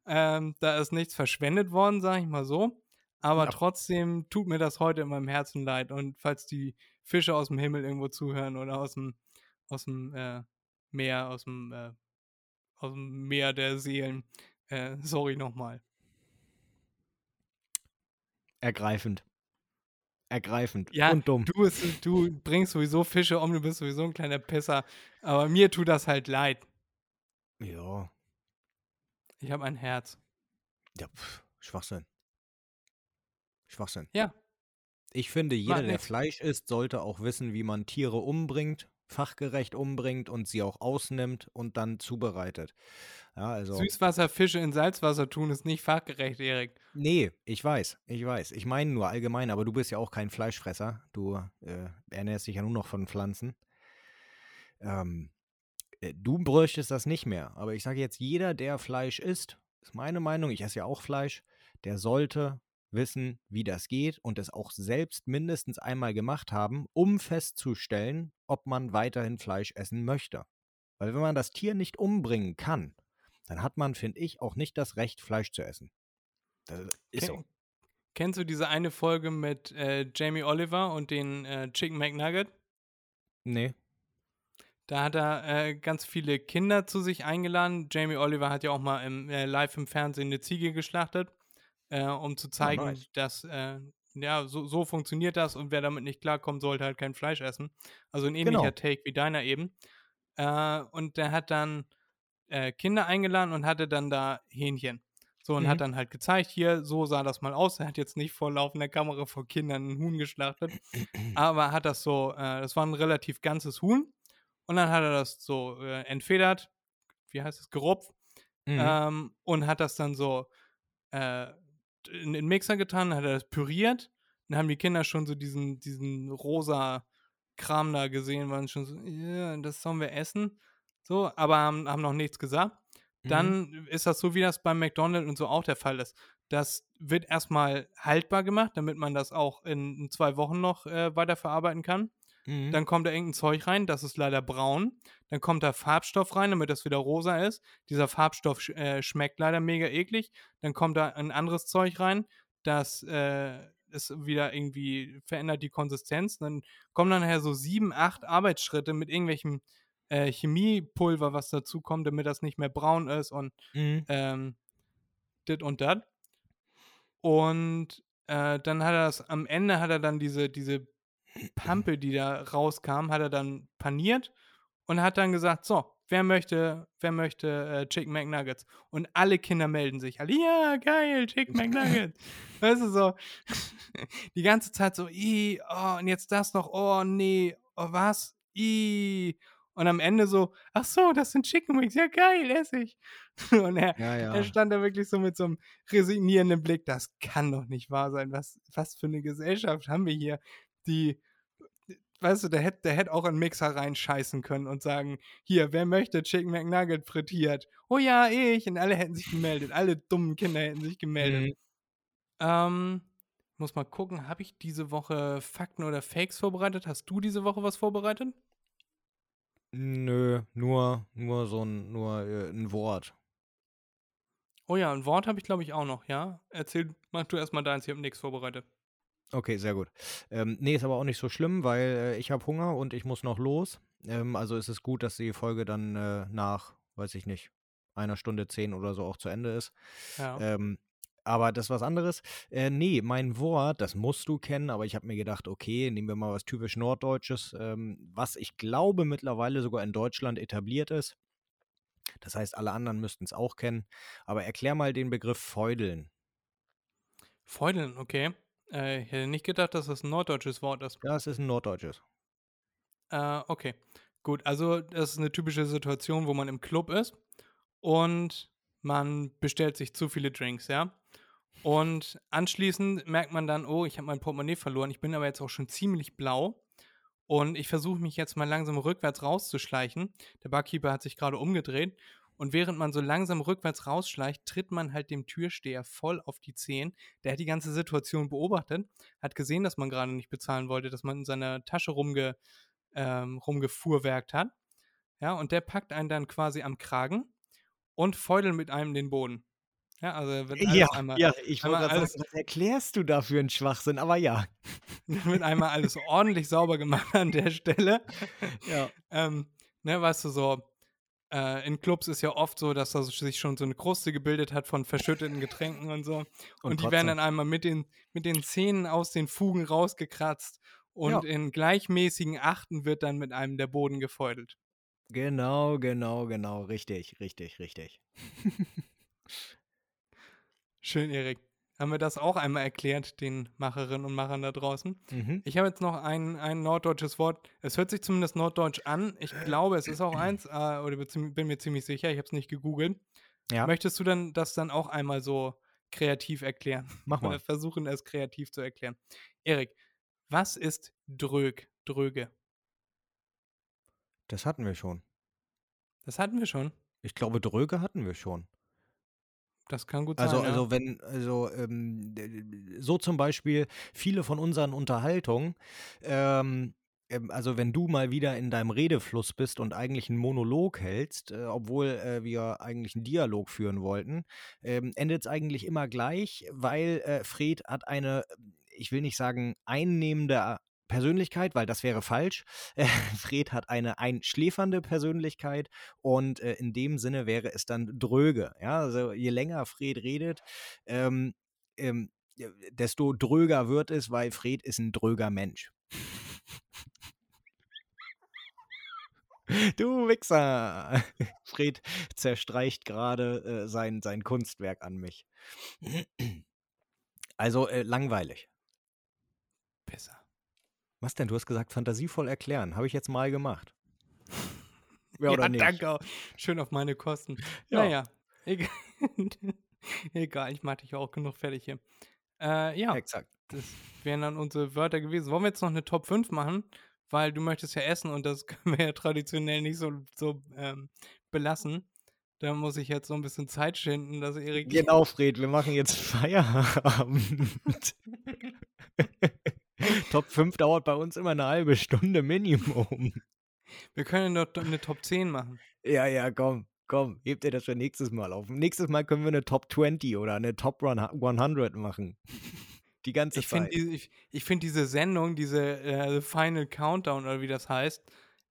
Speaker 2: Ähm, da ist nichts verschwendet worden, sage ich mal so. Aber
Speaker 3: Ja.
Speaker 2: trotzdem tut mir das heute in meinem Herzen leid. Und falls die Fische aus dem Himmel irgendwo zuhören oder aus dem, aus dem äh, Meer, aus dem, äh, aus dem Meer der Seelen, äh, sorry nochmal.
Speaker 3: Ergreifend. Ergreifend.
Speaker 2: Ja,
Speaker 3: Und dumm.
Speaker 2: Du, bist, du bringst sowieso Fische um, du bist sowieso ein kleiner Pisser. Aber mir tut das halt leid.
Speaker 3: Ja.
Speaker 2: Ich habe ein Herz.
Speaker 3: Ja, pff, Schwachsinn. Schwachsinn.
Speaker 2: Ja.
Speaker 3: Ich finde, jeder, der. Fleisch isst, sollte auch wissen, wie man Tiere umbringt, fachgerecht umbringt und sie auch ausnimmt und dann zubereitet. Ja, also.
Speaker 2: Süßwasserfische in Salzwasser tun ist nicht fachgerecht, Erik.
Speaker 3: Nee, ich weiß, ich weiß. Ich meine nur allgemein, aber du bist ja auch kein Fleischfresser. Du äh, ernährst dich ja nur noch von Pflanzen. Ähm, äh, du bräuchtest das nicht mehr. Aber ich sage jetzt, jeder, der Fleisch isst, ist meine Meinung, ich esse ja auch Fleisch, der sollte wissen, wie das geht und es auch selbst mindestens einmal gemacht haben, um festzustellen, ob man weiterhin Fleisch essen möchte. Weil wenn man das Tier nicht umbringen kann, dann hat man, finde ich, auch nicht das Recht, Fleisch zu essen. Das ist so.
Speaker 2: Kenn- Kennst du diese eine Folge mit äh, Jamie Oliver und den äh, Chicken McNugget?
Speaker 3: Nee.
Speaker 2: Da hat er äh, ganz viele Kinder zu sich eingeladen. Jamie Oliver hat ja auch mal im, äh, live im Fernsehen eine Ziege geschlachtet, äh, um zu zeigen,
Speaker 3: nice.
Speaker 2: dass äh, ja, so, so funktioniert das und wer damit nicht klarkommt, sollte halt kein Fleisch essen. Also ein ähnlicher
Speaker 3: Genau.
Speaker 2: Take wie deiner eben. Äh, und der hat dann äh, Kinder eingeladen und hatte dann da Hähnchen. So, und
Speaker 3: Mhm.
Speaker 2: hat dann halt gezeigt, hier, so sah das mal aus. Er hat jetzt nicht vor laufender Kamera vor Kindern ein Huhn geschlachtet, <clears throat> aber hat das so, äh, das war ein relativ ganzes Huhn. Und dann hat er das so äh, entfedert, wie heißt es, gerupft,
Speaker 3: Mhm.
Speaker 2: ähm, und hat das dann so äh, in den Mixer getan, hat er das püriert. Dann haben die Kinder schon so diesen, diesen rosa Kram da gesehen, waren schon so, ja, das sollen wir essen. So, aber haben, haben noch nichts gesagt.
Speaker 3: Mhm.
Speaker 2: Dann ist das so, wie das beim McDonald's und so auch der Fall ist. Das wird erstmal haltbar gemacht, damit man das auch in, in zwei Wochen noch äh, weiterverarbeiten kann.
Speaker 3: Mhm.
Speaker 2: Dann kommt da irgendein Zeug rein, das ist leider braun. Dann kommt da Farbstoff rein, damit das wieder rosa ist. Dieser Farbstoff sch äh, schmeckt leider mega eklig. Dann kommt da ein anderes Zeug rein, das äh, ist wieder irgendwie verändert die Konsistenz. Dann kommen dann nachher so sieben, acht Arbeitsschritte mit irgendwelchem äh, Chemiepulver, was dazu kommt, damit das nicht mehr braun ist und
Speaker 3: Mhm.
Speaker 2: ähm, dit und dat. Und äh, dann hat er das, am Ende hat er dann diese, diese Pampe, die da rauskam, hat er dann paniert und hat dann gesagt, so, wer möchte, wer möchte äh, Chicken McNuggets? Und alle Kinder melden sich. Alle, ja, geil, Chicken McNuggets. <laughs> weißt du, so, <laughs> die ganze Zeit so, i, oh, und jetzt das noch, oh, nee, oh, was, i. Und am Ende so, ach so, das sind Chicken Wings, ja geil, esse ich. <laughs> Und er,
Speaker 3: Ja, ja.
Speaker 2: er stand da wirklich so mit so einem resignierenden Blick. Das kann doch nicht wahr sein. Was, was für eine Gesellschaft haben wir hier, die, weißt du, der hätte der hätt auch in den Mixer reinscheißen können und sagen, hier, wer möchte Chicken McNugget frittiert? Oh ja, ich. Und alle hätten sich gemeldet. Alle dummen Kinder hätten sich gemeldet.
Speaker 3: Mhm.
Speaker 2: Ähm, muss mal gucken, habe ich diese Woche Fakten oder Fakes vorbereitet? Hast du diese Woche was vorbereitet?
Speaker 3: Nö, nur, nur so ein, nur äh, ein Wort.
Speaker 2: Oh ja, ein Wort habe ich, glaube ich, auch noch, ja? Erzähl, mach du erstmal deins, ich habe nichts vorbereitet.
Speaker 3: Okay, sehr gut. Ähm, nee, ist aber auch nicht so schlimm, weil äh, ich habe Hunger und ich muss noch los. Ähm, also ist es gut, dass die Folge dann äh, nach, weiß ich nicht, einer Stunde zehn oder so auch zu Ende ist.
Speaker 2: Ja.
Speaker 3: Ähm, aber das ist was anderes. Äh, nee, mein Wort, das musst du kennen, aber ich habe mir gedacht, okay, nehmen wir mal was typisch Norddeutsches, ähm, was ich glaube mittlerweile sogar in Deutschland etabliert ist. Das heißt, alle anderen müssten es auch kennen. Aber erklär mal den Begriff Feudeln.
Speaker 2: Feudeln, okay. Äh, ich hätte nicht gedacht, dass das ein norddeutsches Wort ist.
Speaker 3: Ja, es ist ein Norddeutsches.
Speaker 2: Äh, okay. Gut, also das ist eine typische Situation, wo man im Club ist und man bestellt sich zu viele Drinks, ja. Und anschließend merkt man dann, oh, ich habe mein Portemonnaie verloren, ich bin aber jetzt auch schon ziemlich blau. Und ich versuche mich jetzt mal langsam rückwärts rauszuschleichen. Der Barkeeper hat sich gerade umgedreht. Und während man so langsam rückwärts rausschleicht, tritt man halt dem Türsteher voll auf die Zehen. Der hat die ganze Situation beobachtet, hat gesehen, dass man gerade nicht bezahlen wollte, dass man in seiner Tasche rumge, ähm, rumgefuhrwerkt hat. Ja, und der packt einen dann quasi am Kragen und feudelt mit einem den Boden. Ja, also er wird alles
Speaker 3: Ja,
Speaker 2: einmal,
Speaker 3: ja, ich
Speaker 2: einmal alles-
Speaker 3: sagen, was erklärst du da für einen Schwachsinn? Aber ja. <laughs>
Speaker 2: wird einmal alles ordentlich sauber gemacht an der Stelle.
Speaker 3: Ja.
Speaker 2: ähm, ne, weißt du, so, äh, in Clubs ist ja oft so, dass da sich schon so eine Kruste gebildet hat von verschütteten Getränken und so. Und, die werden dann einmal mit den, mit den Zähnen aus den Fugen rausgekratzt. Und
Speaker 3: Ja.
Speaker 2: in gleichmäßigen Achten wird dann mit einem der Boden gefeudelt.
Speaker 3: Genau, genau, genau. Richtig, richtig, richtig.
Speaker 2: Schön, Erik. Haben wir das auch einmal erklärt, den Macherinnen und Machern da draußen?
Speaker 3: Mhm.
Speaker 2: Ich habe jetzt noch ein, ein norddeutsches Wort. Es hört sich zumindest norddeutsch an. Ich glaube, es ist auch eins, äh, oder bin mir ziemlich sicher. Ich habe es nicht gegoogelt.
Speaker 3: Ja,
Speaker 2: Möchtest du dann das dann auch einmal so kreativ erklären?
Speaker 3: mach
Speaker 2: Oder
Speaker 3: mal.
Speaker 2: versuchen, es kreativ zu erklären. Erik, was ist Drög? Dröge.
Speaker 3: Das hatten wir schon.
Speaker 2: Das hatten wir schon.
Speaker 3: Ich glaube, Dröge hatten wir schon.
Speaker 2: Das kann gut
Speaker 3: Also,
Speaker 2: sein.
Speaker 3: also wenn, also ähm, so zum Beispiel viele von unseren Unterhaltungen ähm, ähm, also wenn du mal wieder in deinem Redefluss bist und eigentlich einen Monolog hältst, äh, obwohl äh, wir eigentlich einen Dialog führen wollten, ähm, endet es eigentlich immer gleich, weil äh, Fred hat eine, ich will nicht sagen einnehmende Persönlichkeit, weil das wäre falsch. <laughs> Fred hat eine einschläfernde Persönlichkeit und äh, in dem Sinne wäre es dann dröge. Ja, also je länger Fred redet, ähm, ähm, desto dröger wird es, weil Fred ist ein dröger Mensch. Du Wichser! <laughs> Fred zerstreicht gerade äh, sein, sein Kunstwerk an mich. <clears throat> Also äh, langweilig.
Speaker 2: Besser.
Speaker 3: Was denn? Du hast gesagt, fantasievoll erklären. Habe ich jetzt mal gemacht. <laughs>
Speaker 2: Ja, oder nicht? danke. Schön auf meine Kosten. Ja. Naja, egal. <laughs> egal, ich mache dich auch genug fertig hier. Äh, ja,
Speaker 3: exakt.
Speaker 2: Das wären dann unsere Wörter gewesen. Wollen wir jetzt noch eine Top 5 machen? Weil du möchtest ja essen und das <laughs> können wir ja traditionell nicht so, so ähm, belassen. Da muss ich jetzt so ein bisschen Zeit schinden, dass Erik.
Speaker 3: Genau, Fred, wir machen jetzt Feierabend. Top 5 dauert bei uns immer eine halbe Stunde Minimum.
Speaker 2: Wir können doch eine Top 10 machen.
Speaker 3: Ja, ja, komm, komm, hebt ihr das für nächstes Mal auf. Nächstes Mal können wir eine Top 20 oder eine Top 100 machen. Die ganze
Speaker 2: ich
Speaker 3: Zeit.
Speaker 2: Find, ich ich finde diese Sendung, diese äh, Final Countdown oder wie das heißt,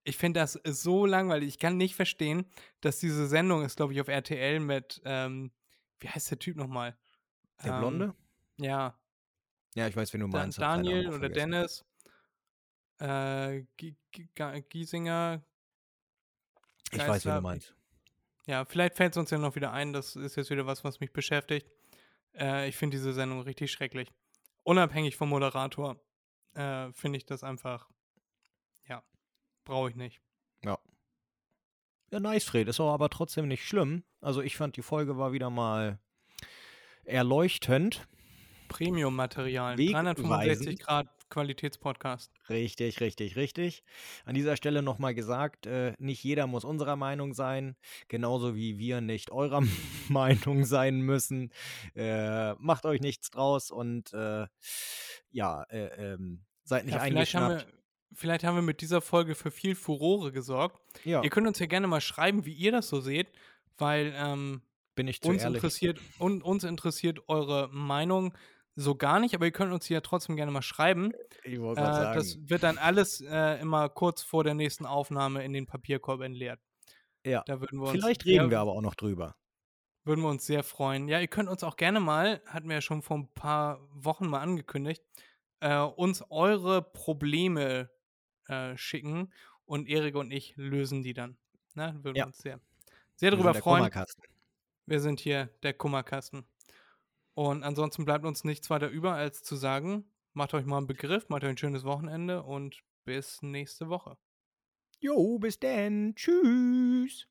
Speaker 2: ich finde das so langweilig. Ich kann nicht verstehen, dass diese Sendung ist, glaube ich, auf RTL mit, ähm, wie heißt der Typ nochmal?
Speaker 3: Der ähm, Blonde?
Speaker 2: Ja.
Speaker 3: Ja, ich weiß, wen du meinst.
Speaker 2: Da, Daniel oder Dennis. Äh, Giesinger.
Speaker 3: Ich weiß, wen du meinst.
Speaker 2: Ja, vielleicht fällt es uns ja noch wieder ein. Das ist jetzt wieder was, was mich beschäftigt. Äh, ich finde diese Sendung richtig schrecklich. Unabhängig vom Moderator äh, finde ich das einfach, ja, brauche ich nicht.
Speaker 3: Ja. Ja, nice, Fred. Ist aber trotzdem nicht schlimm. Also ich fand, die Folge war wieder mal erleuchtend.
Speaker 2: Premium-Material. 365 Grad Qualitätspodcast.
Speaker 3: Richtig, richtig, richtig. An dieser Stelle nochmal gesagt, äh, nicht jeder muss unserer Meinung sein, genauso wie wir nicht eurer <laughs> Meinung sein müssen. Äh, macht euch nichts draus und äh, ja, äh, ähm, seid nicht ja, eingeschnappt.
Speaker 2: Vielleicht haben wir mit dieser Folge für viel Furore gesorgt. Ja. Ihr könnt uns ja gerne mal schreiben, wie ihr das so seht, weil ähm,
Speaker 3: bin ich zu
Speaker 2: uns
Speaker 3: ehrlich.
Speaker 2: interessiert un, uns interessiert eure Meinung so gar nicht, aber ihr könnt uns hier trotzdem gerne mal schreiben.
Speaker 3: Ich wollte äh, sagen.
Speaker 2: Das wird dann alles äh, immer kurz vor der nächsten Aufnahme in den Papierkorb entleert.
Speaker 3: Ja. Da würden wir uns, Vielleicht reden ja, wir aber auch noch drüber.
Speaker 2: Würden wir uns sehr freuen. Ja, ihr könnt uns auch gerne mal, hatten wir ja schon vor ein paar Wochen mal angekündigt, äh, uns eure Probleme äh, schicken und Erik und ich lösen die dann. Ne? Würden ja. wir uns sehr, sehr darüber freuen. Wir sind hier der Kummerkasten. Und ansonsten bleibt uns nichts weiter über, als zu sagen, macht euch mal einen Begriff, macht euch ein schönes Wochenende und bis nächste Woche.
Speaker 3: Jo, bis denn. Tschüss.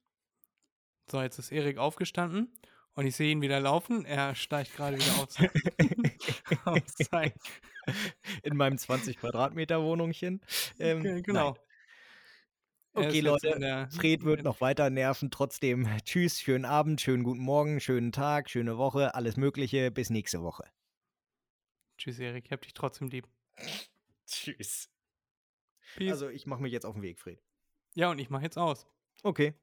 Speaker 2: So, jetzt ist Erik aufgestanden und ich sehe ihn wieder laufen. Er steigt gerade wieder auf, <laughs> <laughs>
Speaker 3: auf sein. In meinem 20 Quadratmeter Wohnungchen.
Speaker 2: Ähm, genau. Nein.
Speaker 3: Okay, Leute, Fred wird <laughs> noch weiter nerven. Trotzdem, <laughs> tschüss, schönen Abend, schönen guten Morgen, schönen Tag, schöne Woche, alles Mögliche. Bis nächste Woche.
Speaker 2: Tschüss, Erik, ich hab dich trotzdem lieb. <laughs>
Speaker 3: tschüss. Peace. Also, ich mache mich jetzt auf den Weg, Fred.
Speaker 2: Ja, und ich mache jetzt aus.
Speaker 3: Okay.